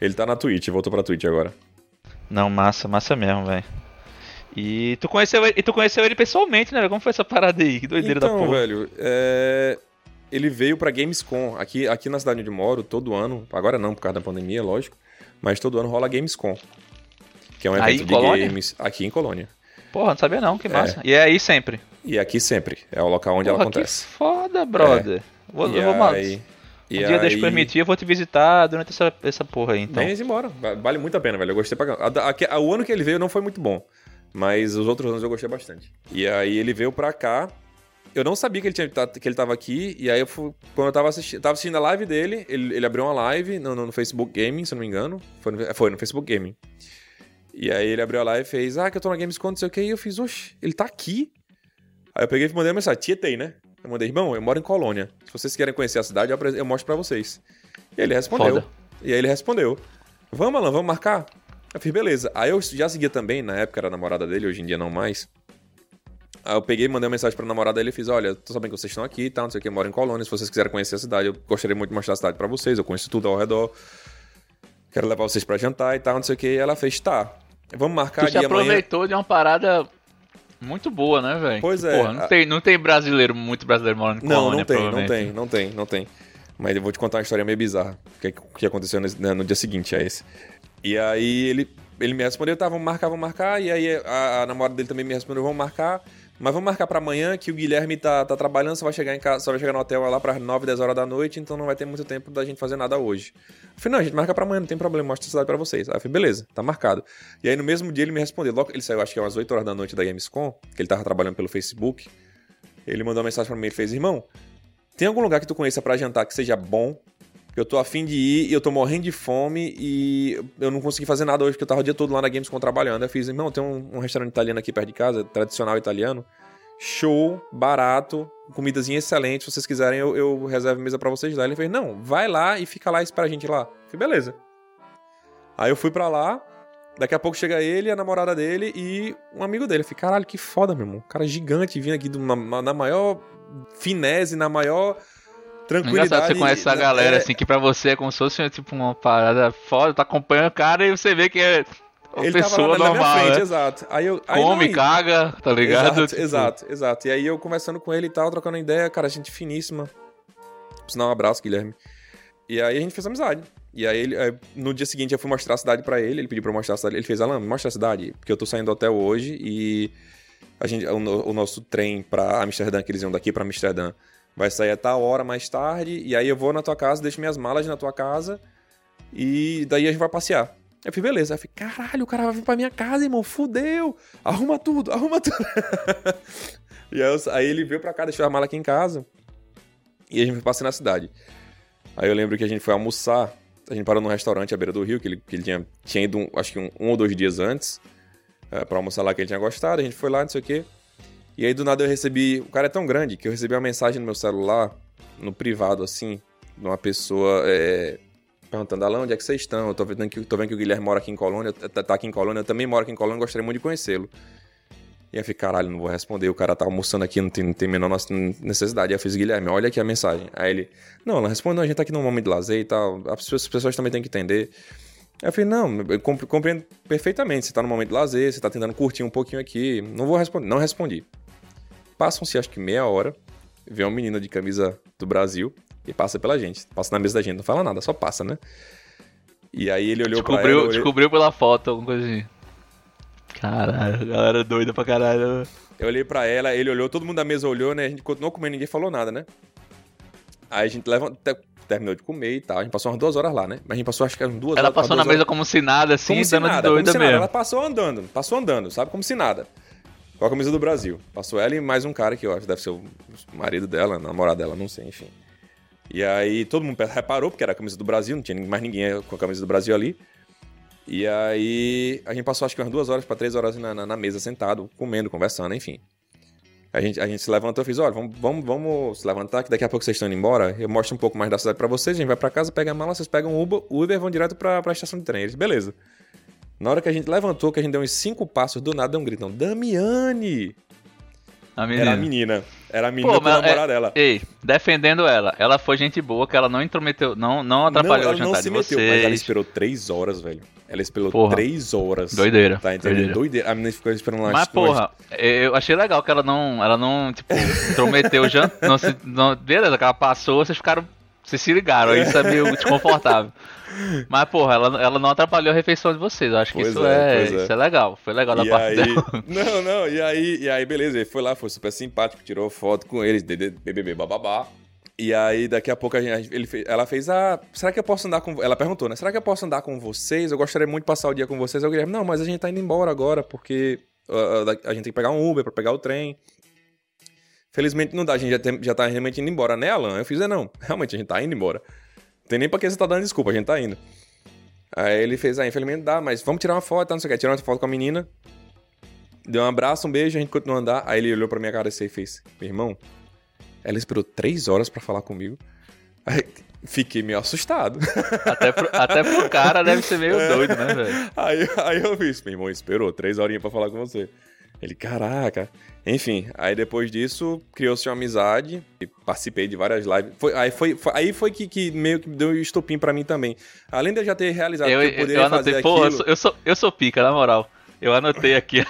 Ele tá na Twitch, voltou pra Twitch agora. Não, massa, massa mesmo, velho. E tu conheceu ele, e tu conheceu ele pessoalmente, né? Como foi essa parada aí? Que doideira da Então, porra. velho, é, ele veio pra Gamescom. Aqui, aqui na cidade onde eu moro, todo ano, agora não por causa da pandemia, lógico, mas todo ano rola Gamescom. Que é um Aí evento em de Colônia? games aqui em Colônia. Porra, não sabia não, que massa. E é aí sempre. E aqui sempre, é o local onde ela Porra, que acontece. foda, brother. Vou, E eu vou, aí- um e dia aí- permitir, eu vou te visitar durante essa, essa porra aí, então. Vem embora, va- vale muito a pena, velho. Eu gostei pra caramba. O ano que ele veio não foi muito bom, mas os outros anos eu gostei bastante. E aí ele veio pra cá. Eu não sabia que ele, tinha, tá- que ele tava aqui, e aí eu fui, quando eu tava assistindo, tava assistindo a live dele, ele, ele abriu uma live no, no- Facebook Gaming, se eu não me engano. Foi no, foi no Facebook Gaming. E aí ele abriu a live e fez, ah, que eu tô na Gamescom, não sei o que, e eu fiz, oxe, ele tá aqui? Aí eu peguei e mandei uma mensagem, tietei, né? Eu mandei, irmão, eu moro em Colônia. Se vocês querem conhecer a cidade, eu, eu mostro pra vocês. E ele respondeu. Foda. E aí ele respondeu, vamos, Alan, vamos marcar? Eu fiz, beleza. Aí eu já seguia também, na época era namorada dele, hoje em dia não mais. Aí eu peguei, mandei uma mensagem pra namorada dele e fiz, olha, tô sabendo que vocês estão aqui e tal, não sei o que, eu moro em Colônia, se vocês quiserem conhecer a cidade, eu gostaria muito de mostrar a cidade pra vocês, eu conheço tudo ao redor. Quero levar vocês pra jantar e tal, não sei o que. E ela fez, tá, vamos marcar Tu dia amanhã. aproveitou de uma parada muito boa, né, velho? Pois é, Porra, não, a- tem, não tem brasileiro, muito brasileiro morando em Não, Colônia, não tem, não tem, não tem, não tem. Mas eu vou te contar uma história meio bizarra. O que, que aconteceu nesse- né, no dia seguinte a esse. E aí ele, ele me respondeu, tá, vamos marcar, vamos marcar. E aí a, a namorada dele também me respondeu, vamos marcar. Mas vamos marcar pra amanhã, que o Guilherme tá, tá trabalhando, só vai chegar em casa, só vai chegar no hotel lá para 9, 10 horas da noite, então não vai ter muito tempo da gente fazer nada hoje. Eu falei, não, a gente marca pra amanhã, não tem problema, mostra a cidade pra vocês. Aí eu falei, beleza, tá marcado. E aí no mesmo dia ele me respondeu, logo ele saiu, acho que é umas 8 horas da noite da Gamescom, que ele tava trabalhando pelo Facebook. Ele mandou uma mensagem pra mim, ele fez, irmão, tem algum lugar que tu conheça pra jantar que seja bom? Eu tô afim de ir e eu tô morrendo de fome e eu não consegui fazer nada hoje, porque eu tava o dia todo lá na Gamescom trabalhando. Eu fiz, irmão, tem um, um restaurante italiano aqui perto de casa, tradicional italiano. Show, barato, comidazinha excelente. Se vocês quiserem, eu, eu reservo mesa pra vocês lá. Ele fez, não, vai lá e fica lá e espera a gente lá. Eu falei, beleza. Aí eu fui pra lá, daqui a pouco chega ele, a namorada dele e um amigo dele. Eu falei, caralho, que foda, meu irmão. Cara gigante vindo aqui de uma- na maior finesse, na maior tranquilidade. Engraçado, você conhece essa né? galera, É, assim, que pra você é como se fosse tipo uma parada foda, tá acompanhando o cara e você vê que é uma Ele tava pessoa lá na minha normal, frente, né? exato. Aí eu, aí Come, não, caga, tá ligado? Exato, Tipo, exato, exato. E aí eu conversando com ele e tal, trocando ideia, cara, gente finíssima. Por sinal, um abraço, Guilherme. E aí a gente fez amizade. E aí, ele, no dia seguinte eu fui mostrar a cidade pra ele, ele pediu pra eu mostrar a cidade. Ele fez, Alan, mostra a cidade, porque eu tô saindo do hotel hoje e a gente, o, o nosso trem pra Amsterdã, que eles iam daqui pra Amsterdã, vai sair a tal hora mais tarde, e aí eu vou na tua casa, deixo minhas malas na tua casa, e daí a gente vai passear. Eu falei, beleza. Eu falei, caralho, o cara vai vir pra minha casa, irmão, fudeu. Arruma tudo, arruma tudo. e aí, eu- aí ele veio pra cá, deixou a mala aqui em casa, e a gente foi passear na cidade. Aí eu lembro que a gente foi almoçar, a gente parou num restaurante à beira do rio, que ele, que ele tinha, tinha ido, acho que um, um ou dois dias antes, é, pra almoçar lá que ele tinha gostado, a gente foi lá, não sei o quê. E aí do nada eu recebi, o cara é tão grande que eu recebi uma mensagem no meu celular, no privado, assim, de uma pessoa é, perguntando, Alan, onde é que vocês estão? Eu tô vendo que, tô vendo que o Guilherme mora aqui em Colônia, tá, tá aqui em Colônia, eu também moro aqui em Colônia, gostaria muito de conhecê-lo. E eu falei, caralho, não vou responder, o cara tá almoçando aqui, não tem, não tem a menor necessidade. Aí eu fiz, Guilherme, olha aqui a mensagem. Aí ele, não, não responde, a gente tá aqui num momento de lazer e tal, as pessoas, as pessoas também têm que entender. Aí eu falei, não, eu compre- compreendo perfeitamente, você tá num momento de lazer, você tá tentando curtir um pouquinho aqui, não vou responder, não respondi. Passam-se acho que meia hora, vem uma menina de camisa do Brasil e passa pela gente, passa na mesa da gente, não fala nada, só passa, né? E aí ele olhou pra ela, Descobriu, descobriu pela foto, alguma coisa assim. Caralho, a galera doida pra caralho. Eu olhei pra ela, ele olhou, todo mundo da mesa olhou, né? A gente continuou comendo, ninguém falou nada, né? Aí a gente levanta, te- terminou de comer e tal. A gente passou umas duas horas lá, né? Mas a gente passou acho que umas duas Ela horas. passou na horas- mesa como se nada, assim, como se nada, doida como se nada. mesmo. Ela passou andando, passou andando, sabe? Como se nada. Com a camisa do Brasil. Passou ela e mais um cara que eu acho deve ser o marido dela, namorado dela, não sei, enfim. E aí todo mundo reparou, porque era a camisa do Brasil, não tinha mais ninguém com a camisa do Brasil ali. E aí a gente passou acho que umas duas horas para três horas na, na, na, mesa sentado, comendo, conversando, enfim. A gente, a gente se levantou e fez, olha, vamos, vamos, vamos se levantar, que daqui a pouco vocês estão indo embora. Eu mostro um pouco mais da cidade para vocês, a gente vai para casa, pega a mala, vocês pegam o Uber, Uber vão direto pra, pra estação de trem. Eles, beleza. Na hora que a gente levantou, que a gente deu uns cinco passos, do nada deu um grito, Damiane! A menina. Era a menina. Era a menina Pô, mas, namorar é, dela. Ei, defendendo ela. Ela foi gente boa, que ela não intrometeu, não, não atrapalhou não, o jantar não se de meteu, vocês. Mas ela esperou três horas, velho. Ela esperou porra. três horas. Doideira. Tá entendendo? Doideira. Doideira. A menina ficou esperando lá. Mas, porra, eu achei legal que ela não, ela não, tipo, intrometeu o jantar. Não, se, não, beleza, que ela passou, vocês ficaram vocês se ligaram, isso é meio desconfortável. Mas, porra, ela, ela não atrapalhou a refeição de vocês. Eu acho que isso é, é, isso é legal. Foi legal da e parte aí... dela. Não, não, e aí, e aí, beleza, ele foi lá, foi super simpático, tirou foto com eles, BBB, bababá. E aí, daqui a pouco, a gente, ele fez, ela fez, ah, será que eu posso andar com... Ela perguntou, né? Será que eu posso andar com vocês? Eu gostaria muito de passar o dia com vocês. Eu Guilherme, não, mas a gente tá indo embora agora, porque uh, a gente tem que pegar um Uber pra pegar o trem. Felizmente não dá, a gente já, tem, já tá realmente indo embora, né, Alan? Eu fiz, é não, realmente a gente tá indo embora tem nem pra que você tá dando desculpa, a gente tá indo. Aí ele fez, ah, infelizmente dá, mas vamos tirar uma foto, tá, não sei o que. Tirou uma foto com a menina, deu um abraço, um beijo, a gente continuou a andar. Aí ele olhou pra minha cara e fez, meu irmão, ela esperou três horas pra falar comigo. Aí, fiquei meio assustado. Até pro, até pro cara deve ser meio é. doido, né, velho? Aí, aí eu fiz, meu irmão, esperou três horinhas pra falar com você. Ele, caraca. Enfim, aí depois disso criou-se uma amizade e participei de várias lives. Foi, aí foi, foi aí foi que, que, meio que deu um estopim para mim também. Além de eu já ter realizado eu, que eu poderia eu anotei, fazer pô, aquilo... eu, sou, eu sou pica, na moral. Eu anotei aqui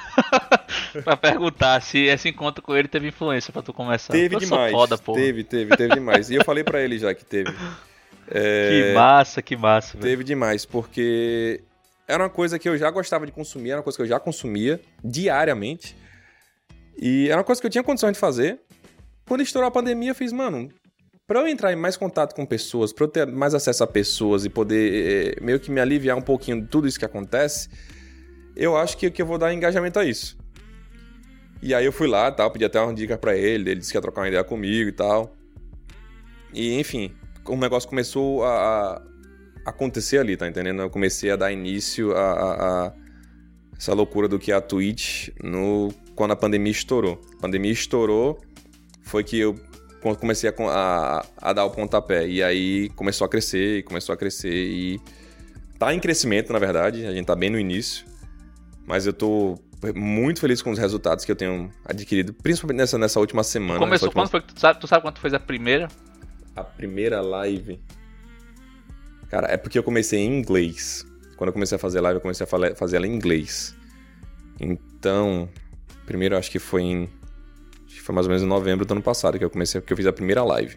pra perguntar se esse encontro com ele teve influência pra tu começar. Teve eu demais. Foda, teve, teve, teve demais. E eu falei para ele já que teve. É... Que massa, que massa. Teve demais, porque era uma coisa que eu já gostava de consumir, era uma coisa que eu já consumia diariamente. E era uma coisa que eu tinha condição de fazer. Quando estourou a pandemia, eu fiz, mano, para eu entrar em mais contato com pessoas, para eu ter mais acesso a pessoas e poder é, meio que me aliviar um pouquinho de tudo isso que acontece, eu acho que, que eu vou dar engajamento a isso. E aí eu fui lá, tal, pedi até uma dica para ele, ele disse que ia trocar uma ideia comigo e tal. E enfim, o negócio começou a, a acontecer ali, tá entendendo? Eu comecei a dar início a, a, a essa loucura do que é a Twitch no quando a pandemia estourou. A pandemia estourou, foi que eu comecei a, a, a, dar o pontapé. E aí começou a crescer, começou a crescer e tá em crescimento, na verdade. A gente tá bem no início. Mas eu tô muito feliz com os resultados que eu tenho adquirido, principalmente nessa, nessa última semana. Começou última... quando foi? Tu sabe, tu sabe quanto foi a primeira? A primeira live. Cara, é porque eu comecei em inglês. Quando eu comecei a fazer live, eu comecei a fazer ela em inglês. Então, Primeiro, acho que foi em. Acho que foi mais ou menos em novembro do ano passado que eu comecei, que eu fiz a primeira live.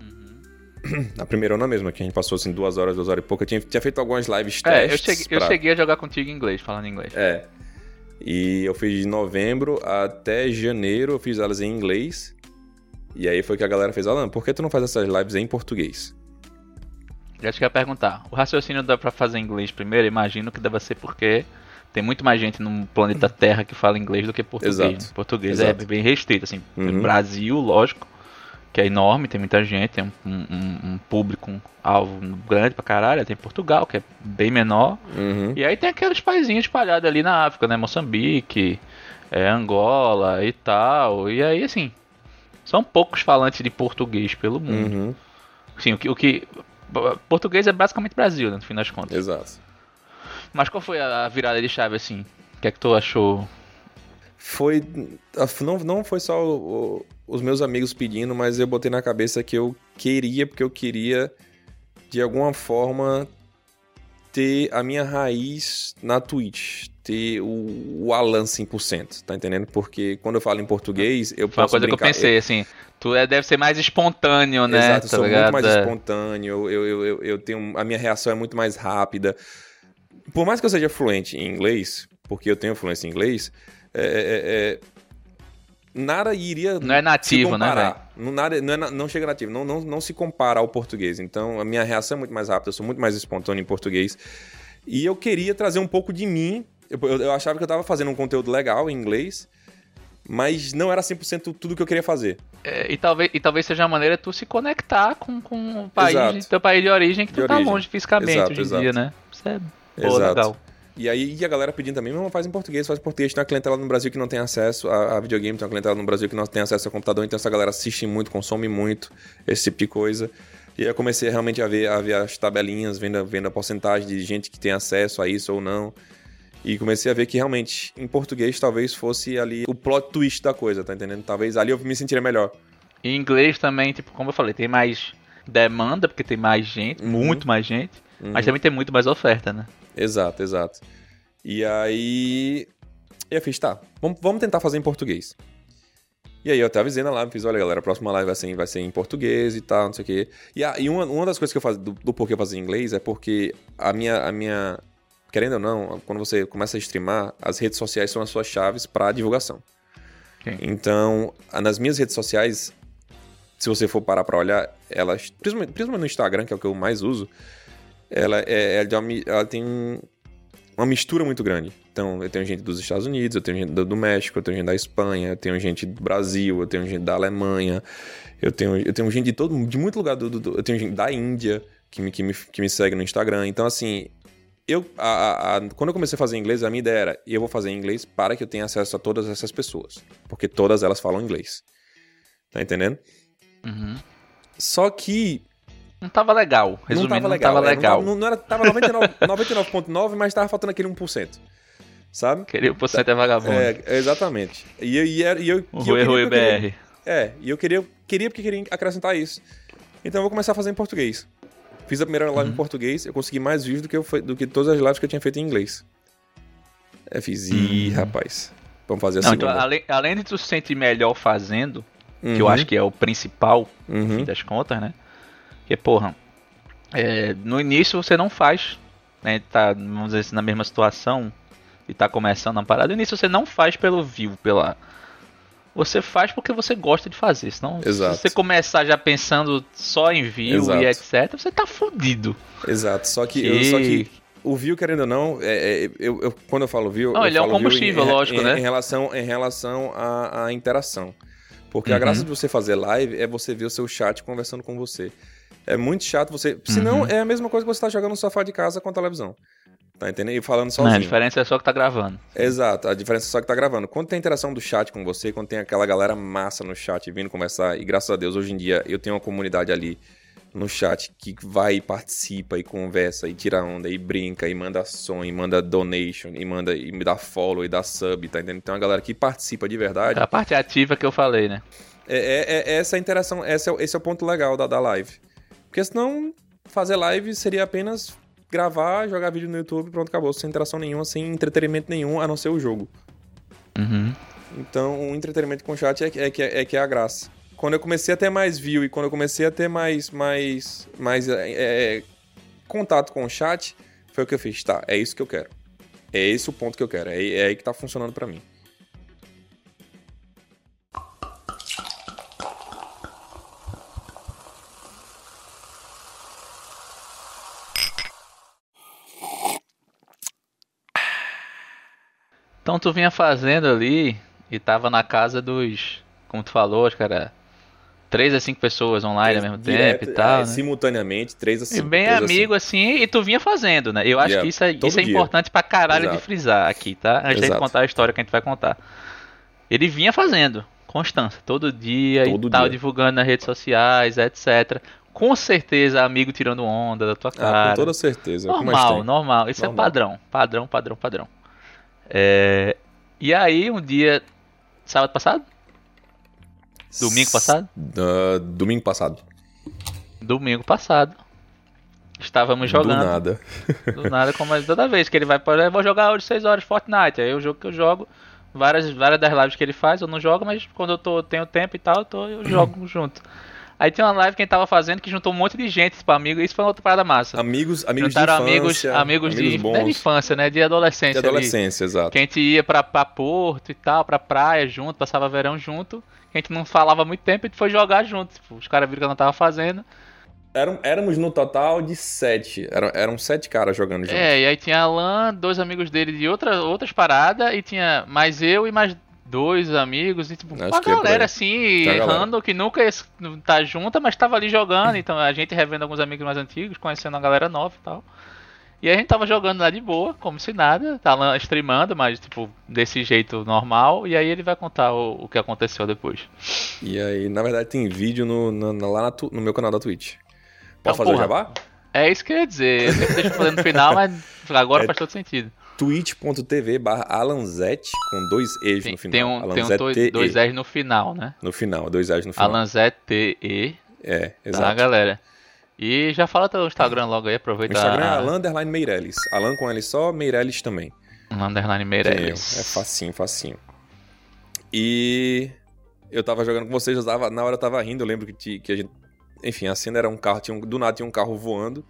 Uhum. A primeira na mesma, que a gente passou assim duas horas, duas horas e pouco. Eu tinha, tinha feito algumas lives testes. É, eu cheguei, pra... eu cheguei a jogar contigo em inglês, falando inglês. É. E eu fiz de novembro até janeiro, eu fiz elas em inglês. E aí foi que a galera fez, Alan, por que tu não faz essas lives em português? Já te quero perguntar, o raciocínio dá pra fazer inglês primeiro? Imagino que deva ser porque tem muito mais gente no planeta Terra que fala inglês do que português. Exato. Né? Português é Exato. é bem restrito, assim. Uhum. Brasil, lógico, que é enorme, tem muita gente, tem um, um, um público um alvo grande pra caralho. Tem Portugal, que é bem menor. Uhum. E aí tem aqueles paizinhos espalhados ali na África, né? Moçambique, é, Angola e tal. E aí, assim, são poucos falantes de português pelo mundo. Uhum. Sim, o que, o que. Português é basicamente Brasil, né, no fim das contas. Exato. Mas qual foi a virada de chave, assim? O que é que tu achou? Foi. Não, não foi só o, o, os meus amigos pedindo, mas eu botei na cabeça que eu queria, porque eu queria, de alguma forma, ter a minha raiz na Twitch. Ter o, o Alan 100%, tá entendendo? Porque quando eu falo em português, eu Foi posso. Uma coisa brincar, que eu pensei, eu... assim. Tu é, deve ser mais espontâneo, né? Exato, eu tá sou ligado? muito mais espontâneo. Eu, eu, eu, eu tenho. A minha reação é muito mais rápida por mais que eu seja fluente em inglês, porque eu tenho fluência em inglês, é, é, é, é nada iria. Não é nativo, né? Não, nada, não, é, não chega nativo, não, não, não se compara ao português. Então a minha reação é muito mais rápida, eu sou muito mais espontâneo em português. E eu queria trazer um pouco de mim. Eu, eu, eu achava que eu estava fazendo um conteúdo legal em inglês. mas não era 100% tudo que eu queria fazer. É, e, talvez, e talvez seja a maneira de tu se conectar com, com o país, Exato. teu país de origem, que De tu tá origem. longe fisicamente Exato, hoje em exato. dia, né? Isso é pô, Exato. legal. E aí e a galera pedindo também, não, faz em português, faz em português. Tem uma clientela no Brasil que não tem acesso a, a videogame, tem uma clientela no Brasil que não tem acesso a computador, então essa galera assiste muito, consome muito, esse tipo de coisa. E aí eu comecei realmente a ver, a ver as tabelinhas, vendo, a- vendo a porcentagem de gente que tem acesso a isso ou não. E comecei a ver que realmente, em português, talvez fosse ali o plot twist da coisa, tá entendendo? Talvez ali eu me sentiria melhor. Em inglês também, tipo, como eu falei, tem mais demanda, porque tem mais gente, Uhum. muito mais gente, mas também tem muito mais oferta, né? Exato, exato. E aí. E eu fiz, tá, vamos, vamos tentar fazer em português. E aí eu até avisei na live, fiz, olha galera, a próxima live vai ser, vai ser em português e tal, não sei o quê. E, a, e uma, uma das coisas que eu faço do, do porquê fazer em inglês é porque a minha, a minha. Querendo ou não, quando você começa a streamar, as redes sociais são as suas chaves para divulgação. Sim. Então, nas minhas redes sociais, se você for parar pra olhar, elas, principalmente, principalmente no Instagram, que é o que eu mais uso, ela, é, ela, de uma ela tem um- uma mistura muito grande. Então, eu tenho gente dos Estados Unidos, eu tenho gente do, México, eu tenho gente da Espanha, eu tenho gente do Brasil, eu tenho gente da Alemanha, eu tenho, eu tenho gente de todo de muito lugar do, do- eu tenho gente da Índia que me, que, me, que me segue no Instagram. Então, assim, eu a- a- a- quando eu comecei a fazer inglês, a minha ideia era, eu vou fazer inglês para que eu tenha acesso a todas essas pessoas, porque todas elas falam inglês. Tá entendendo? Uhum. Só que Não tava legal. Resumindo, não tava legal. Não tava é, legal. Não, não era, tava 99 99,9, mas tava faltando aquele 1%. Sabe? Queria o porcento é vagabundo. É, exatamente. E, eu- e, eu, O e eu Rui queria- Rui eu queria- BR. É, e eu queria, queria porque queria acrescentar isso. Então eu vou começar a fazer em português. Fiz a primeira Uhum. live em português, eu consegui mais views do que, eu, do que todas as lives que eu tinha feito em inglês. É, fiz, ih, rapaz. Vamos fazer a Uhum. Não, então, além, além de tu se sentir melhor fazendo, que eu Uhum. acho que é o principal, no Uhum. fim das contas, né? Porque, porra, é, no início você não faz, né? Tá, vamos dizer assim, na mesma situação e tá começando a parada. No início você não faz pelo view, pela. Você faz porque você gosta de fazer. Senão, Exato. se você começar já pensando só em view Exato. e etc., você tá fudido. Exato, só que, Que- eu- só que o view, querendo ou não, é, é- eu, eu- quando eu falo view. Não, eu ele é um combustível, em, lógico, em, né? Em relação, em relação à, à interação. Porque a Uhum. graça de você fazer live é você ver o seu chat conversando com você. É muito chato você. Senão Uhum. é a mesma coisa que você tá jogando no sofá de casa com a televisão. Tá entendendo? E falando Não, sozinho. a diferença é só que tá gravando. Exato, a diferença é só que tá gravando. Quando tem interação do chat com você, quando tem aquela galera massa no chat vindo conversar, e graças a Deus hoje em dia eu tenho uma comunidade ali no chat que vai e participa e conversa e tira onda e brinca e manda som e manda donation e manda e me dá follow e dá sub, tá entendendo? Tem uma galera que participa de verdade. É a parte ativa que eu falei, né? É, é- é essa interação, esse é, o- esse é o ponto legal da, da live. Porque senão fazer live seria apenas gravar, jogar vídeo no YouTube, pronto, acabou, sem interação nenhuma, sem entretenimento nenhum, a não ser o jogo. Uhum. Então, o entretenimento com o chat é, que- é, que- é que é a graça. Quando eu comecei a ter mais view e quando eu comecei a ter mais, mais, mais é, é, contato com o chat, foi o que eu fiz. Tá, é isso que eu quero. É esse o ponto que eu quero. É, é aí que tá funcionando pra mim. Então tu vinha fazendo ali e tava na casa dos. Como tu falou, era 3 a 5 pessoas online ao mesmo Direto, tempo e tal. é, né? Simultaneamente, três a E cinco. bem três a amigo assim, e tu vinha fazendo, né? Eu acho Yeah, que isso, é- isso é dia. importante pra caralho Exato. de frisar aqui, tá? Antes de Exato. contar a história que a gente vai contar. Ele vinha fazendo, constância, todo dia Todo e tal, dia. divulgando nas redes sociais, etc. Com certeza, amigo tirando onda da tua Ah, cara. com toda certeza. é Normal, normal. Isso é Normal. padrão. Padrão, padrão, padrão. É, E aí, um dia. Sábado passado? Domingo passado? Ah, domingo passado. Domingo passado. Estávamos jogando. Do nada. Do nada, como toda vez que ele vai para. Eu vou jogar hoje 6 horas Fortnite. Aí é o jogo que eu jogo. Várias, várias das lives que ele faz, eu não jogo, mas quando eu tô, tenho tempo e tal, eu, tô, eu jogo junto. Aí tem uma live que a gente tava fazendo que juntou um monte de gente, tipo, amigo, isso foi uma outra parada massa. Amigos, amigos Juntaram de infância. amigos, amigos de, bons. não é de infância, né? De adolescência. De ali. adolescência, exato. Que a gente ia pra, pra Porto e tal, pra praia junto, passava verão junto. Que a gente não falava muito tempo e a gente foi jogar junto. Tipo, os caras viram que eu não tava fazendo. Eram, éramos no total de sete. Eram, eram sete caras jogando juntos. É, e aí tinha Alan, dois amigos dele de outra, outras paradas, e tinha mais eu e mais dois amigos e tipo, Acho uma que é galera assim, galera. random, que nunca tá junta, mas tava ali jogando, então a gente revendo alguns amigos mais antigos, conhecendo a galera nova e tal. E a gente tava jogando lá de boa, como se nada, tá lá streamando, mas tipo, desse jeito normal, e aí ele vai contar o, o que aconteceu depois. E aí, na verdade, tem vídeo no, na- lá tu- no meu canal da Twitch. Então, Pode fazer o porra. jabá? É isso que eu ia dizer, eu sempre deixo fazer no final, mas agora É. faz todo sentido. twitch.tv barra alanzete com dois E's Tem, no final. tem um, tem um dois, dois R's no final, né? No final, dois A's no final. Alanzete É, tá, exato. galera? E já fala teu Instagram logo aí, O aproveita Instagram é a- Alan Underline Meirelles. Alan com L só, Meirelles também. underline. Meirelles. É facinho, facinho. E eu tava jogando com vocês, eu tava, na hora eu tava rindo, eu lembro que, que a gente. Enfim, a cena era um carro, tinha um- do nada tinha um carro voando.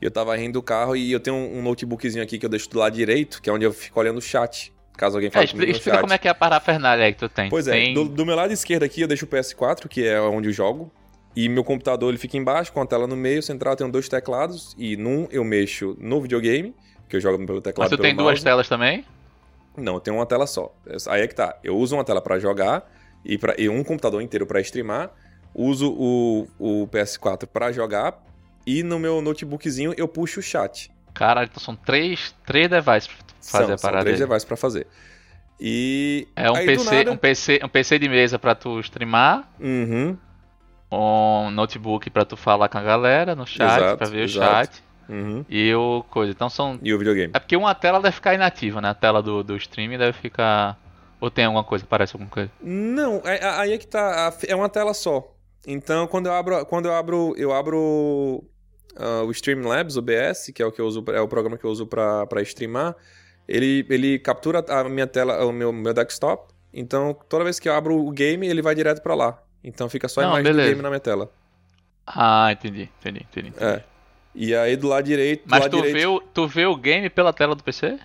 E eu tava rindo do carro e eu tenho um, notebookzinho aqui que eu deixo do lado direito, que é onde eu fico olhando o chat. Caso alguém É, fale explica, comigo no explica chat. como é que é a parafernália aí que tu tem. Pois é, Tem- do, do meu lado esquerdo aqui eu deixo o PS4, que é onde eu jogo. E meu computador ele fica embaixo, com a tela no meio, central eu tenho dois teclados. E num eu mexo no videogame, que eu jogo pelo teclado Mas tu tem duas mouse. telas também? Não, eu tenho uma tela só. Aí é que tá. Eu uso uma tela pra jogar e, pra, e um computador inteiro pra streamar. Uso o, o PS4 pra jogar. E no meu notebookzinho eu puxo o chat. Caralho, então são três, três devices pra fazer são, a são parada três aí. devices pra fazer. E. É um aí, PC, nada- um PC, um PC de mesa pra tu streamar, Uhum. um notebook pra tu falar com a galera no chat, Exato, pra ver exato. o chat. Uhum. E o coisa. Então são. E o videogame. É porque uma tela deve ficar inativa, né? A tela do, do streaming deve ficar. Ou tem alguma coisa, parece alguma coisa. Não, é- é- aí é que tá. É uma tela só. Então, quando eu abro, quando eu abro, eu abro ah, o Streamlabs, o BS, que é o que eu uso, é o programa que eu uso pra pra streamar. Ele, ele captura a minha tela, o meu, meu desktop. Então, toda vez que eu abro o game, ele vai direto pra lá. Então, fica só a Não, imagem beleza. do game na minha tela. Ah, entendi, entendi, entendi. entendi. É. E aí, do lado direito, do Mas lado tu direito, vê, o, tu vê o game pela tela do PC?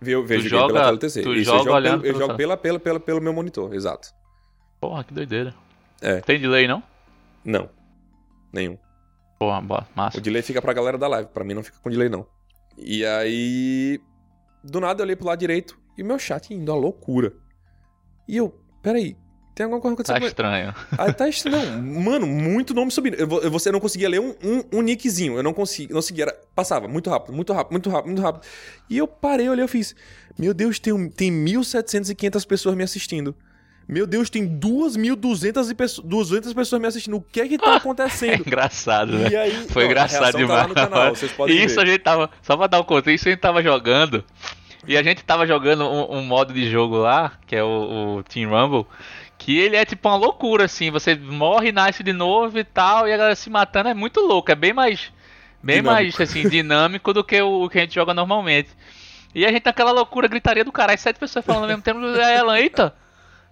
vê- vejo o game joga- pela tela TC. tu Isso, joga eu jogo, olhando pelo, eu jogo pela, pela, pela, pelo meu monitor, exato. Porra, que doideira. É. Tem delay, não? Não. Nenhum. Porra, boa, massa. O delay fica pra galera da live, pra mim não fica com delay não. E aí, do nada eu olhei pro lado direito e meu chat indo a loucura. E eu, peraí, tem alguma coisa Tá acontecendo? com- estranho. Aí tá estranho. Não, mano, muito nome subindo. Eu, eu, você não conseguia ler um, um, um nickzinho. Eu não conseguia, não conseguia. Era, passava muito rápido, muito rápido, muito rápido, muito rápido. E eu parei, olhei, eu fiz. Meu Deus, tem, tem 1.700 e 500 pessoas me assistindo. Meu Deus, tem 2.200 e pesso- 200 pessoas me assistindo. O que é que tá É acontecendo? engraçado, E né? aí, Foi não, a engraçado tá demais. no canal, vocês podem e isso ver. a gente tava. Só pra dar um contexto, a gente tava jogando. E a gente tava jogando um, um modo de jogo lá, que é o, o Team Rumble. Que ele é tipo uma loucura, assim. Você morre, nasce de novo e tal. E a galera se matando é muito louco. É bem mais. Bem Dinâmico. mais, assim, dinâmico do que o, o que a gente joga normalmente. E a gente naquela loucura, gritaria do caralho. Sete pessoas falando ao mesmo tempo. Aí ela, eita!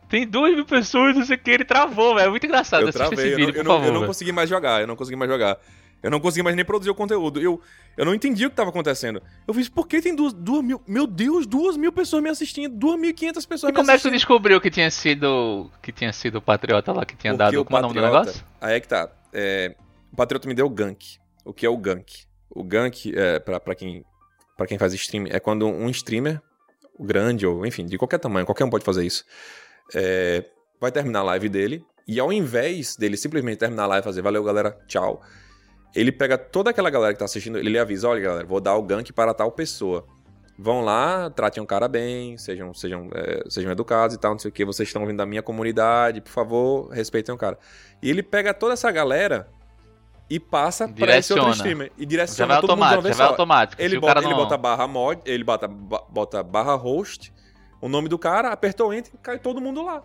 Tem duas mil pessoas, não sei o que. Ele travou, velho. É muito engraçado. Eu Assista travei, esse eu não, vídeo, eu por não, favor. eu não consegui mais jogar, eu não consegui mais jogar. Eu não consegui mais nem produzir o conteúdo. Eu, eu não entendi o que tava acontecendo. Eu fiz, por que tem duas, duas mil... Meu Deus, duas mil pessoas me assistindo, duas mil e quinhentas pessoas E me como é que tu assistindo. descobriu que tinha sido que tinha sido o Patriota lá que tinha Porque dado o como é o nome do Patriota- negócio? Aí é que tá. É, o Patriota me deu o gank. O que é o gank? O gank, é, pra, pra, quem, pra quem faz stream, é quando um streamer, grande ou enfim, de qualquer tamanho, qualquer um pode fazer isso, é, vai terminar a live dele e ao invés dele simplesmente terminar a live e fazer valeu galera, tchau, ele pega toda aquela galera que tá assistindo, ele avisa, olha galera, vou dar o gank para tal pessoa. Vão lá, tratem o cara bem, sejam, sejam, é, sejam educados e tal, não sei o que. Vocês estão vindo da minha comunidade, por favor, respeitem o cara. E ele pega toda essa galera e passa pra esse outro streamer. E Já direciona vai todo mundo de uma automático, já vez vai automático. Ele bota, cara ele não- bota barra mod, ele bota, bota barra host, o nome do cara, apertou enter e cai todo mundo lá.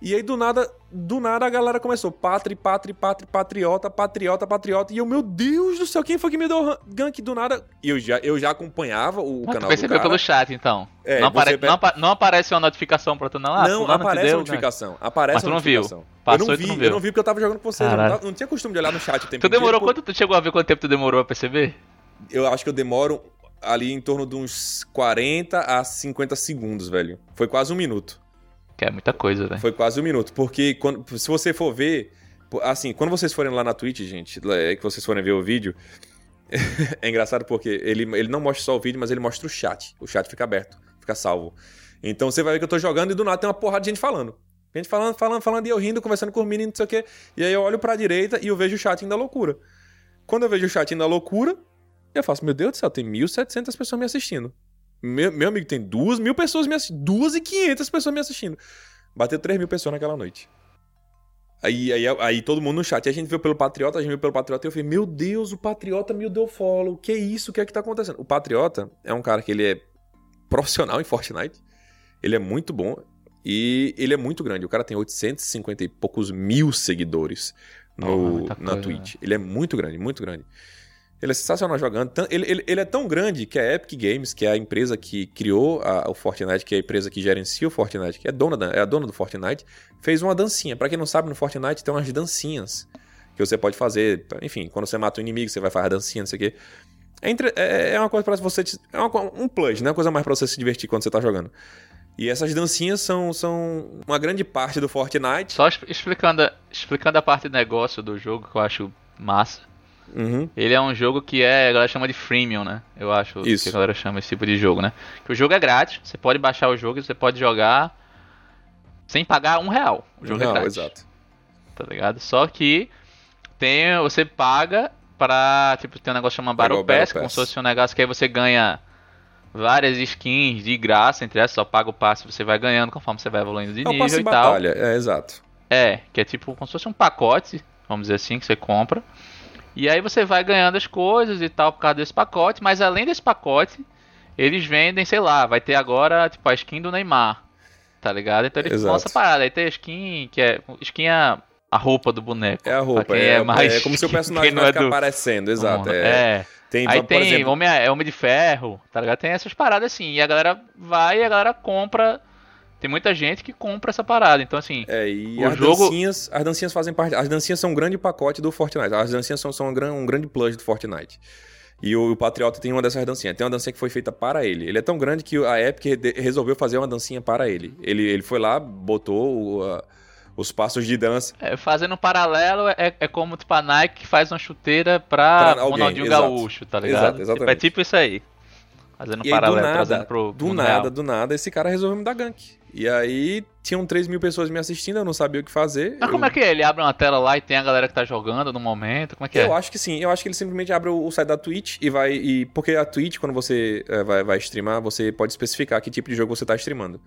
E aí, do nada, do nada a galera começou. Patri, patri, patri, patriota, patriota, patriota. E eu, meu Deus do céu, quem foi que me deu gank do nada? E eu já, eu já acompanhava o Ah, canal percebeu pelo chat, então. É, não, apare- pe- não não aparece uma notificação pra tu, não? Ah, não, aparece deu, a notificação. Aparece Mas tu a não viu. Eu não tu vi, não eu não vi porque eu tava jogando com vocês. Eu não, tava- não tinha costume de olhar no chat o tempo Tu demorou inteiro, quanto? Tu chegou a ver quanto tempo tu demorou a perceber? Eu acho que eu demoro ali em torno de uns 40 a 50 segundos, velho. Foi quase um minuto. Que é muita coisa, né? Foi quase um minuto. Porque quando, se você for ver. Assim, quando vocês forem lá na Twitch, gente, é, que vocês forem ver o vídeo. é engraçado porque ele, ele não mostra só o vídeo, mas ele mostra o chat. O chat fica aberto, fica salvo. Então você vai ver que eu tô jogando e do nada tem uma porrada de gente falando. Gente falando, falando, falando, e eu rindo, conversando com os meninos, não sei o quê. E aí eu olho pra direita e eu vejo o chatinho da loucura. Quando eu vejo o chatinho da loucura, eu faço, meu Deus do céu, tem 1.700 pessoas me assistindo. Meu, meu amigo, tem duas mil pessoas me assistindo. Duas e quinhentas pessoas me assistindo. Bateu 3 mil pessoas naquela noite. Aí, aí, aí todo mundo no chat. E a gente viu pelo Patriota, a gente viu pelo Patriota e eu falei, meu Deus, o Patriota me deu follow. Que isso? O que é que tá acontecendo? O Patriota é um cara que ele é profissional em Fortnite. Ele é muito bom e ele é muito grande. O cara tem 850 e poucos mil seguidores no, na coisa, Twitch. Ele é muito grande, muito grande. Ele é sensacional jogando. Ele, ele, ele é tão grande que a Epic Games, que é a empresa que criou a- o Fortnite, que é a empresa que gerencia o Fortnite, que é, dona da- é a dona do Fortnite, fez uma dancinha. Pra quem não sabe, no Fortnite tem umas dancinhas que você pode fazer. Enfim, quando você mata um inimigo, você vai fazer dancinha, não sei o quê. É, entre- é- é uma coisa pra você. É uma um plus, né? Uma coisa mais pra você se divertir quando você tá jogando. E essas dancinhas são, são uma grande parte do Fortnite. Só explicando, explicando a parte de negócio do jogo que eu acho massa. Uhum. Ele é um jogo que é, a galera chama de freemium, né? Eu acho Isso. que a galera chama esse tipo de jogo, né? Que o jogo é grátis, você pode baixar o jogo e você pode jogar sem pagar um real. O jogo Não, é grátis. exato. Tá ligado? Só que tem, você paga pra, tipo, tem um negócio chamado Battle Battle Pass, como se fosse um negócio que aí você ganha várias skins de graça, entre essas, só paga o passe, você vai ganhando conforme você vai evoluindo de É nível e de tal. batalha, é exato. É, que é tipo como se fosse um pacote, vamos dizer assim, que você compra. E aí você vai ganhando as coisas e tal por causa desse pacote, mas além desse pacote, eles vendem, sei lá, vai ter agora tipo a skin do Neymar. Tá ligado? Então eles Exato. lançam parada. Aí tem a skin que é. Skin é a roupa do boneco. É a roupa, é, é mais- é como se o personagem não vai é ficar do- aparecendo, exato. É. É. Tem, Aí por tem exemplo, Homem, é Homem de Ferro, tá ligado? Tem essas paradas assim. E a galera vai e a galera compra. Tem muita gente que compra essa parada. Então, assim. É, e O as, jogo- dancinhas, as dancinhas fazem parte. As dancinhas são um grande pacote do Fortnite. As dancinhas são, são um, gran- um grande plus do Fortnite. E o, o Patriota tem uma dessas dancinhas. Tem uma dancinha que foi feita para ele. Ele é tão grande que a Epic resolveu fazer uma dancinha para ele. Ele, ele foi lá, botou o, a- os passos de dança. É, fazendo um paralelo, é, é como tipo a Nike que faz uma chuteira pra, Pra alguém, Ronaldinho exato. Gaúcho, tá ligado? Exato, Tipo, exatamente. é tipo isso aí. Fazendo um paralelo, nada, trazendo pro do nada, real. do nada, esse cara resolveu me dar gank. E aí, tinham 3 mil pessoas me assistindo, eu não sabia o que fazer. Mas eu... como é que é? Ele abre uma tela lá e tem a galera que tá jogando no momento? Como é que Eu é? acho que sim, eu acho que ele simplesmente abre o, site da Twitch e vai. E, porque a Twitch, quando você eh, vai, vai streamar, você pode especificar que tipo de jogo você tá streamando.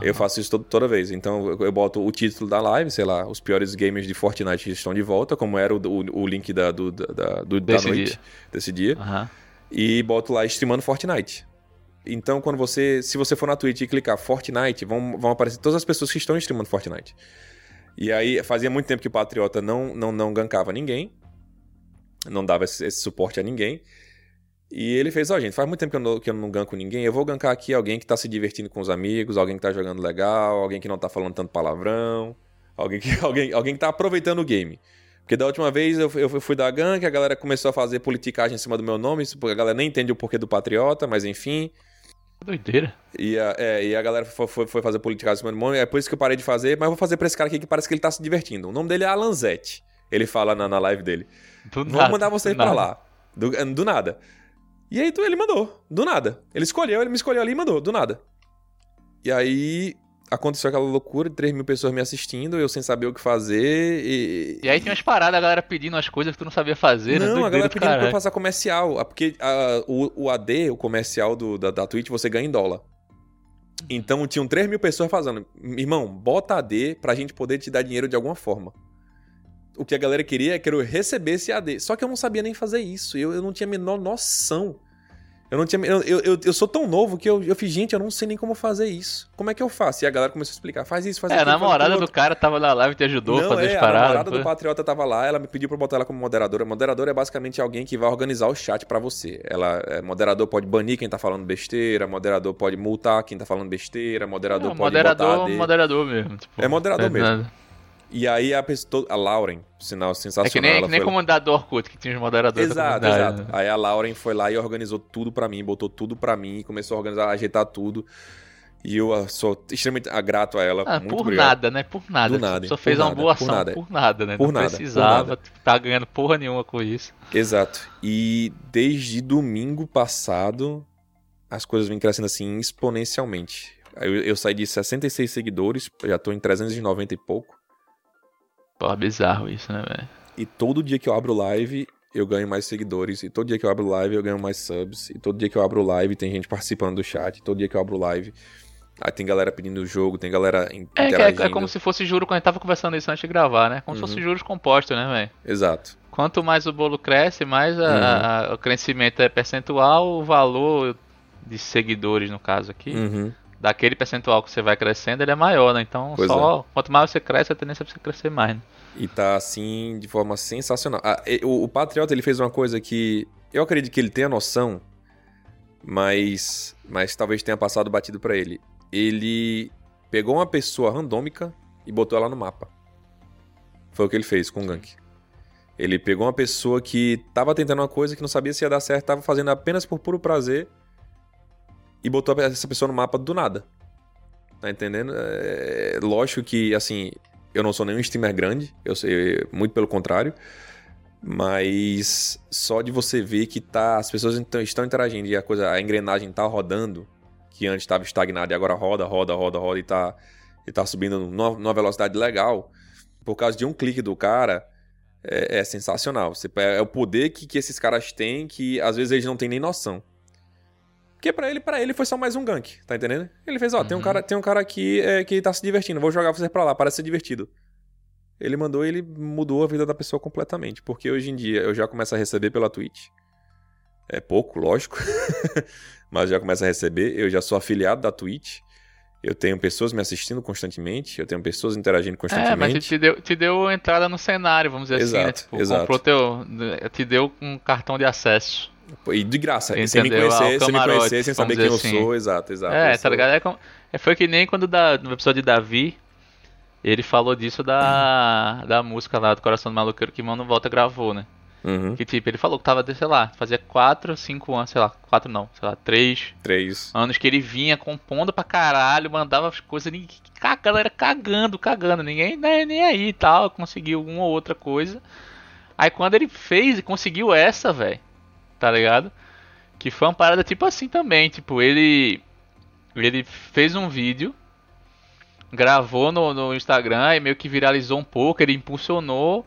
Eu faço isso todo- toda vez. Então eu, eu boto o título da live, sei lá, os piores gamers de Fortnite estão de volta, como era o, o, o link da, do, da, do- da noite, dia. desse dia. E boto lá streamando Fortnite. Então, quando você. Se você for na Twitch e clicar Fortnite, vão, vão aparecer todas as pessoas que estão streamando Fortnite. E aí, fazia muito tempo que o Patriota não, não, não gankava ninguém. Não dava esse, esse suporte a ninguém. E ele fez, ó, gente, faz muito tempo que eu, não, que eu não ganko ninguém. Eu vou gankar aqui alguém que tá se divertindo com os amigos, alguém que tá jogando legal, alguém que não tá falando tanto palavrão, alguém que, alguém, alguém que tá aproveitando o game. Porque da última vez eu, eu fui dar gank, a galera começou a fazer politicagem em cima do meu nome, a galera nem entende o porquê do Patriota, mas enfim. Doideira. E a, é, e a galera foi, foi, foi fazer politicagem do meu nome, é por isso que eu parei de fazer, mas eu vou fazer pra esse cara aqui que parece que ele tá se divertindo. O nome dele é Alanzete. Ele fala na, na live dele. Do Vou nada, mandar você do pra nada. lá. Do, do nada. E aí tu- ele mandou. Do nada. Ele escolheu, ele me escolheu ali e mandou. Do nada. E aí aconteceu aquela loucura de 3 mil pessoas me assistindo, eu sem saber o que fazer. E, E aí tem umas paradas, a galera pedindo as coisas que tu não sabia fazer, né? não, a Doideira galera do pedindo pra eu passar comercial. ah, Porque ah, o, o AD, o comercial do, da, da Twitch, você ganha em dólar. Então tinham 3 mil pessoas fazendo. Irmão, bota AD pra gente poder te dar dinheiro de alguma forma. O que a galera queria é que eu recebesse AD. Só que eu não sabia nem fazer isso. Eu, eu não tinha a menor noção. Eu não tinha. Eu, eu, eu, sou tão novo que eu, eu fiz, gente, eu não sei nem como fazer isso. Como é que eu faço? E a galera começou a explicar: faz isso, faz É, a namorada do cara tava na live e te ajudou a não, fazer é, as a paradas. namorada foi? do Patriota tava lá, ela me pediu pra botar ela como moderadora. Moderadora é basicamente alguém que vai organizar o chat pra você. Ela, é, moderador pode banir quem tá falando besteira, moderador pode multar quem tá falando besteira, moderador É, pode moderador, botar AD. moderador mesmo. Tipo, É moderador é mesmo. nada. E aí a pessoa, a Lauren, sinal sensacional, É que nem, ela que nem foi... comunidade do Orkut, que tinha os moderadores Exato, exato. Aí a Lauren foi lá e organizou tudo pra mim, botou tudo pra mim, começou a organizar, ajeitar tudo. E eu ah, sou extremamente grato a ela. Ah, por obrigado. nada, né? Por nada. Do nada, Só por fez uma nada, boa por ação nada. por nada, né? Por não nada, por precisava, nada. tipo, tá ganhando porra nenhuma com isso. Exato. E desde domingo passado, as coisas vêm crescendo assim exponencialmente. Eu, eu saí de 66 seguidores, já tô em 390 e pouco. Pô, bizarro isso, né, velho? E todo dia que eu abro live, eu ganho mais seguidores. E todo dia que eu abro live, eu ganho mais subs. E todo dia que eu abro live, tem gente participando do chat. Todo dia que eu abro live, aí tem galera pedindo o jogo, tem galera in- É, interagindo. é, é como se fosse juro quando a gente tava conversando isso antes de gravar, né? Como se Uhum. fosse juros compostos, né, velho? Exato. Quanto mais o bolo cresce, mais a- Uhum. a- o crescimento é percentual, o valor de seguidores, no caso aqui, Uhum. daquele percentual que você vai crescendo, ele é maior, né? Então, Pois só quanto mais você cresce, a tendência é você crescer mais, né? E tá assim, de forma sensacional. Ah, o, o Patriota, ele fez uma coisa que eu acredito que ele tenha noção, mas, mas talvez tenha passado batido pra ele. Ele pegou uma pessoa randômica e botou ela no mapa. Foi o que ele fez com o Gank. Ele pegou uma pessoa que tava tentando uma coisa que não sabia se ia dar certo, tava fazendo apenas por puro prazer e botou essa pessoa no mapa do nada. Tá entendendo? É, lógico que, assim, eu não sou nenhum streamer grande, eu sei, muito pelo contrário. Mas só de você ver que tá, as pessoas então, estão interagindo e a coisa, a engrenagem tá rodando, que antes estava estagnada e agora roda, roda, roda, roda e tá, e tá subindo numa, numa velocidade legal, por causa de um clique do cara, é, é sensacional. Você, é o poder que, que esses caras têm que às vezes eles não têm nem noção. Porque pra ele, para ele foi só mais um gank, tá entendendo? Ele fez, ó, tem um cara, tem um cara aqui é, que tá se divertindo, vou jogar você pra lá, parece ser divertido. Ele mandou, ele mudou a vida da pessoa completamente, porque hoje em dia eu já começo a receber pela Twitch. É pouco, lógico, mas já começo a receber, eu já sou afiliado da Twitch. Eu tenho pessoas me assistindo constantemente, eu tenho pessoas interagindo É, mas constantemente. te deu, te deu entrada no cenário, vamos dizer assim, né? Exato, Tipo, exato. comprou teu. Te deu um cartão de acesso. E de graça, sem me Entendeu? conhecer, Ao sem me conhecer, sem saber quem eu assim. sou, exato, exato. É, eu tá ligado? É como- é, foi que nem quando da, no episódio de Davi, ele falou disso da, da música lá do Coração do Maluqueiro que Mano Volta gravou, né? Uhum. Que tipo, ele falou que tava, sei lá, fazia 4, 5 anos, sei lá, 4 não, sei lá, 3 Três. anos que ele vinha compondo pra caralho, mandava as coisas, ninguém, a galera cagando, cagando, ninguém né, nem aí e tal, conseguiu uma ou outra coisa. Aí quando ele fez e conseguiu essa, velho, tá ligado? Que foi uma parada tipo assim também, tipo, ele ele fez um vídeo, gravou no, no Instagram e meio que viralizou um pouco, ele impulsionou.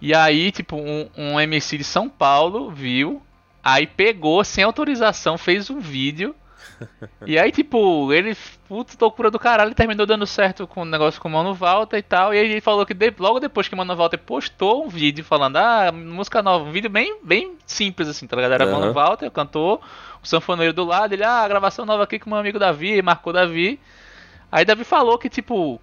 E aí, tipo, um, um MC de São Paulo viu, aí pegou sem autorização, fez um vídeo. e aí, tipo, ele, puta loucura do caralho, ele terminou dando certo com o negócio com o Mano Walter e tal. E aí ele falou que de- logo depois que o Mano Walter postou um vídeo falando, ah, música nova, um vídeo bem, bem simples assim, tá ligado? Era Aham. Mano Walter, cantor, o sanfoneiro do lado, ele, ah, gravação nova aqui com meu amigo Davi, marcou Davi. Aí Davi falou que, tipo, o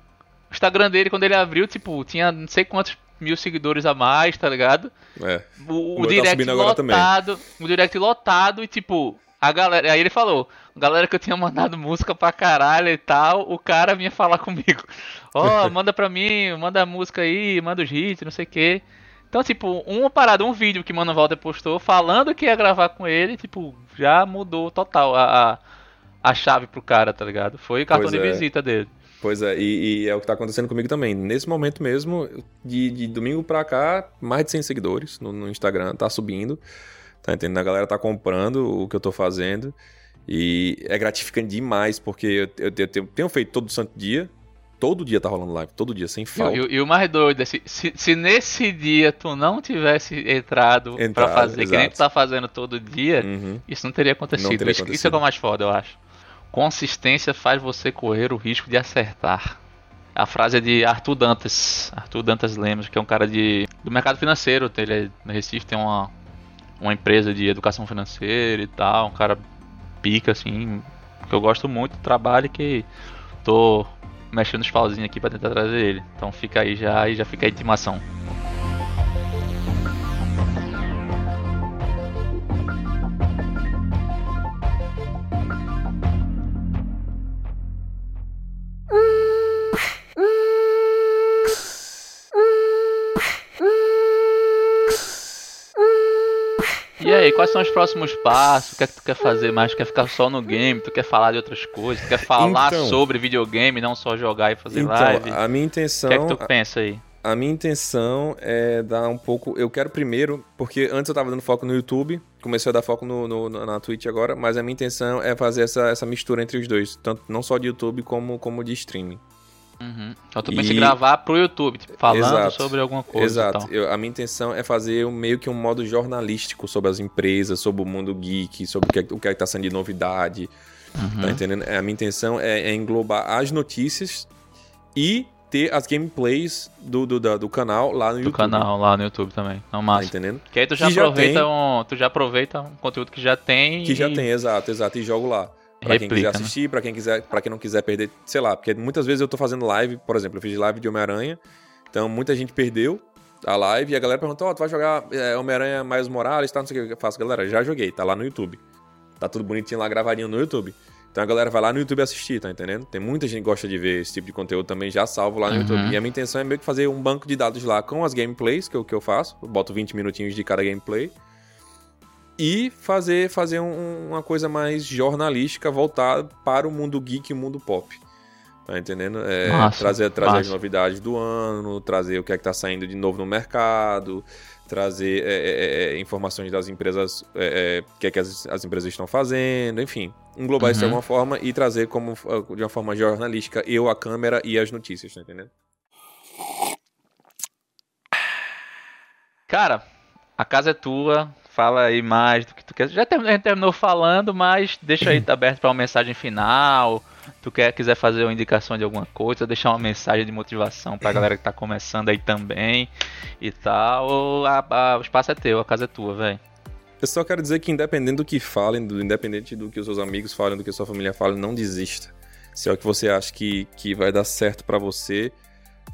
Instagram dele, quando ele abriu, tipo, tinha não sei quantos mil seguidores a mais, tá ligado? É. O, O o tá direct também. lotado, o direct lotado e, tipo, a galera. Aí ele falou, galera que eu tinha mandado música pra caralho e tal, o cara vinha falar comigo. Ó, manda pra mim, manda a música aí, manda os hits, não sei o quê. Então, tipo, uma parada, um vídeo que Mano Walter postou falando que ia gravar com ele, tipo, já mudou total a, a, a chave pro cara, tá ligado? Foi o cartão Pois de é. visita dele. Pois é, e, e é o que tá acontecendo comigo também. Nesse momento mesmo, de, de domingo pra cá, mais de 100 seguidores no, no Instagram, tá subindo. Tá entendendo? A galera tá comprando o que eu tô fazendo. E é gratificante demais, porque eu, eu, eu tenho, tenho feito todo santo dia. Todo dia tá rolando live, todo dia, sem falta. e- e o mais doido é se, se, se nesse dia tu não tivesse entrado, pra Entrado, fazer, que nem exato. tu tá fazendo todo dia, Uhum. isso não teria acontecido. Não teria isso, isso é acontecido. que é o mais foda, eu acho. Consistência faz você correr o risco de acertar. A frase é de Arthur Dantas. Arthur Dantas Lemos, que é um cara de, do mercado financeiro. Ele é, no Recife tem uma, uma empresa de educação financeira e tal. Um cara pica, assim. Que eu gosto muito do trabalho que tô mexendo os pauzinhos aqui pra tentar trazer ele. Então fica aí já e já fica a intimação. Aí, quais são os próximos passos? O que é que tu quer fazer mais? Tu quer ficar só no game? Tu quer falar de outras coisas? Tu quer falar Então. sobre videogame, não só jogar e fazer Então, live? a minha O intenção. que é que tu pensa aí? A minha intenção é dar um pouco. Eu quero primeiro, porque antes eu tava dando foco no YouTube, comecei a dar foco no, no- na Twitch agora, mas a minha intenção é fazer essa, essa mistura entre os dois, tanto não só de YouTube como, como de streaming. Uhum. Então tu pensa E- em gravar pro YouTube, tipo, falando Exato. sobre alguma coisa Exato. Eu- a minha intenção é fazer um- meio que um modo jornalístico sobre as empresas, sobre o mundo geek, sobre o que, é- o que é que tá saindo de novidade. Uhum. Tá entendendo? É, A minha intenção é, é englobar as notícias e ter as gameplays do, do, da- do canal lá no Do YouTube. canal lá no YouTube também. Não Tá massa. entendendo? Que aí tu já Que já aproveita tem. um. Tu já aproveita um conteúdo que já tem. Que já e- tem, exato, exato. E jogo lá. Pra quem quiser né? assistir, pra quem quiser, para quem não quiser perder, sei lá, porque muitas vezes eu tô fazendo live, por exemplo, eu fiz live de Homem-Aranha, então muita gente perdeu a live e a galera perguntou, ó, tu vai jogar é, Homem-Aranha mais Morales, tá, não sei o que eu faço. Galera, já joguei, tá lá no YouTube. Tá tudo bonitinho lá, gravadinho no YouTube. Então a galera vai lá no YouTube assistir, tá entendendo? Tem muita gente que gosta de ver esse tipo de conteúdo também, já salvo lá no Uhum. YouTube. E a minha intenção é meio que fazer um banco de dados lá com as gameplays, que é o que eu faço. Eu boto 20 minutinhos de cada gameplay e fazer, fazer um- uma coisa mais jornalística voltada para o mundo geek e o mundo pop. Tá entendendo? É, Massa, trazer trazer as massa. novidades do ano, trazer o que é que tá saindo de novo no mercado, trazer é, é, é, informações das empresas, é, é, o que é que as, as empresas estão fazendo, enfim. Englobar isso de Uhum. alguma forma e trazer como de uma forma jornalística eu, a câmera e as notícias, tá entendendo? Cara, a casa é tua. Fala aí mais do que tu quer. Já term- a gente terminou falando, mas deixa aí aberto pra uma mensagem final. Tu quer, quiser fazer uma indicação de alguma coisa, deixar uma mensagem de motivação pra galera que tá começando aí também e tal. A- a- o espaço é teu, a casa é tua, velho. Eu só quero dizer que independente do que falem, do, independente do que os seus amigos falem, do que a sua família fale, não desista. Se é o que você acha que, que vai dar certo pra você,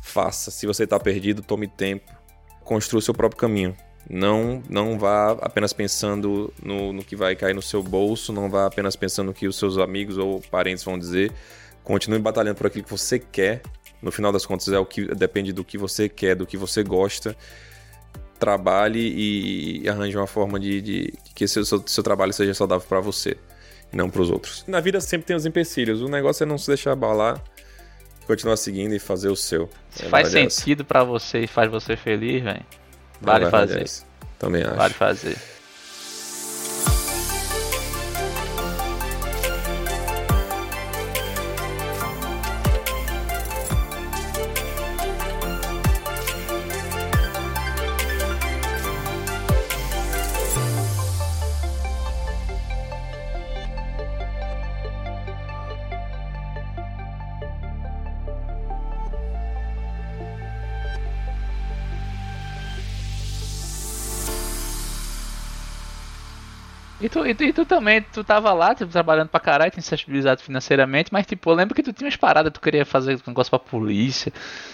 faça. Se você tá perdido, tome tempo. Construa o seu próprio caminho. Não, não vá apenas pensando no, no que vai cair no seu bolso, não vá apenas pensando no que os seus amigos ou parentes vão dizer. Continue batalhando por aquilo que você quer. No final das contas, é o que depende do que você quer, do que você gosta trabalhe e, arranje uma forma de, de- de que seu, seu, seu trabalho seja saudável pra você e não pros outros. Na vida sempre tem os empecilhos. O negócio é não se deixar abalar, continuar seguindo e fazer o seu. Se É, faz sentido pra você e faz você feliz, velho. Vale fazer. essa. Também acho. Vale fazer. E tu, e, tu, e tu também, tu tava lá, tipo, trabalhando pra caralho, tinha se estabilizado financeiramente, mas tipo, eu lembro que tu tinha umas paradas, tu queria fazer um negócio pra polícia,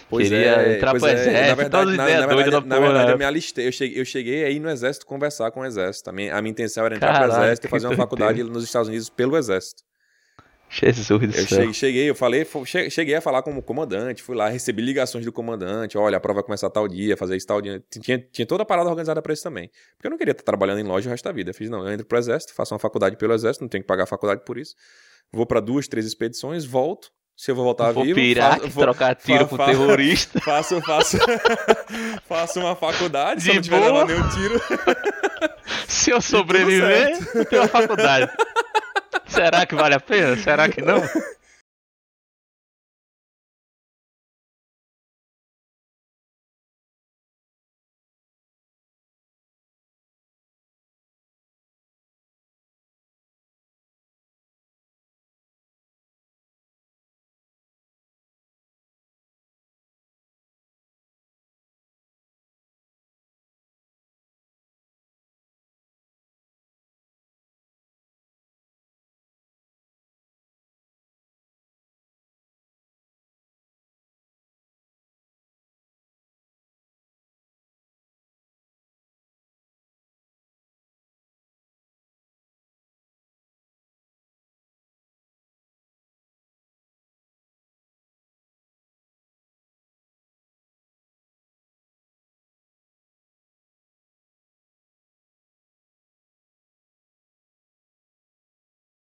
queria entrar pro exército, é, Na verdade, todas as na, ideias na doidas verdade, na eu me alistei. Eu cheguei, eu cheguei aí no exército conversar com o exército. A minha, a minha intenção era entrar pro Caralho, exército e fazer uma doideira. faculdade nos Estados Unidos pelo exército. Jesus do Eu céu. cheguei, cheguei, eu falei, cheguei a falar com o comandante, fui lá, recebi ligações do comandante, olha, a prova vai começar tal dia, fazer isso tal dia. Tinha, tinha toda a parada organizada pra isso também. Porque eu não queria estar trabalhando em loja o resto da vida. Eu fiz, não, eu entro pro exército, faço uma faculdade pelo exército, não tenho que pagar a faculdade por isso. Vou pra duas, três expedições, volto. Se eu vou voltar Vou vivo, pirar, faço- vou- trocar tiro fa- com terrorista. Faço, faço, faço uma faculdade, se De eu não tiver boa. levado nenhum tiro. Se eu sobreviver, eu tenho uma faculdade. Será que vale a pena? Será que não?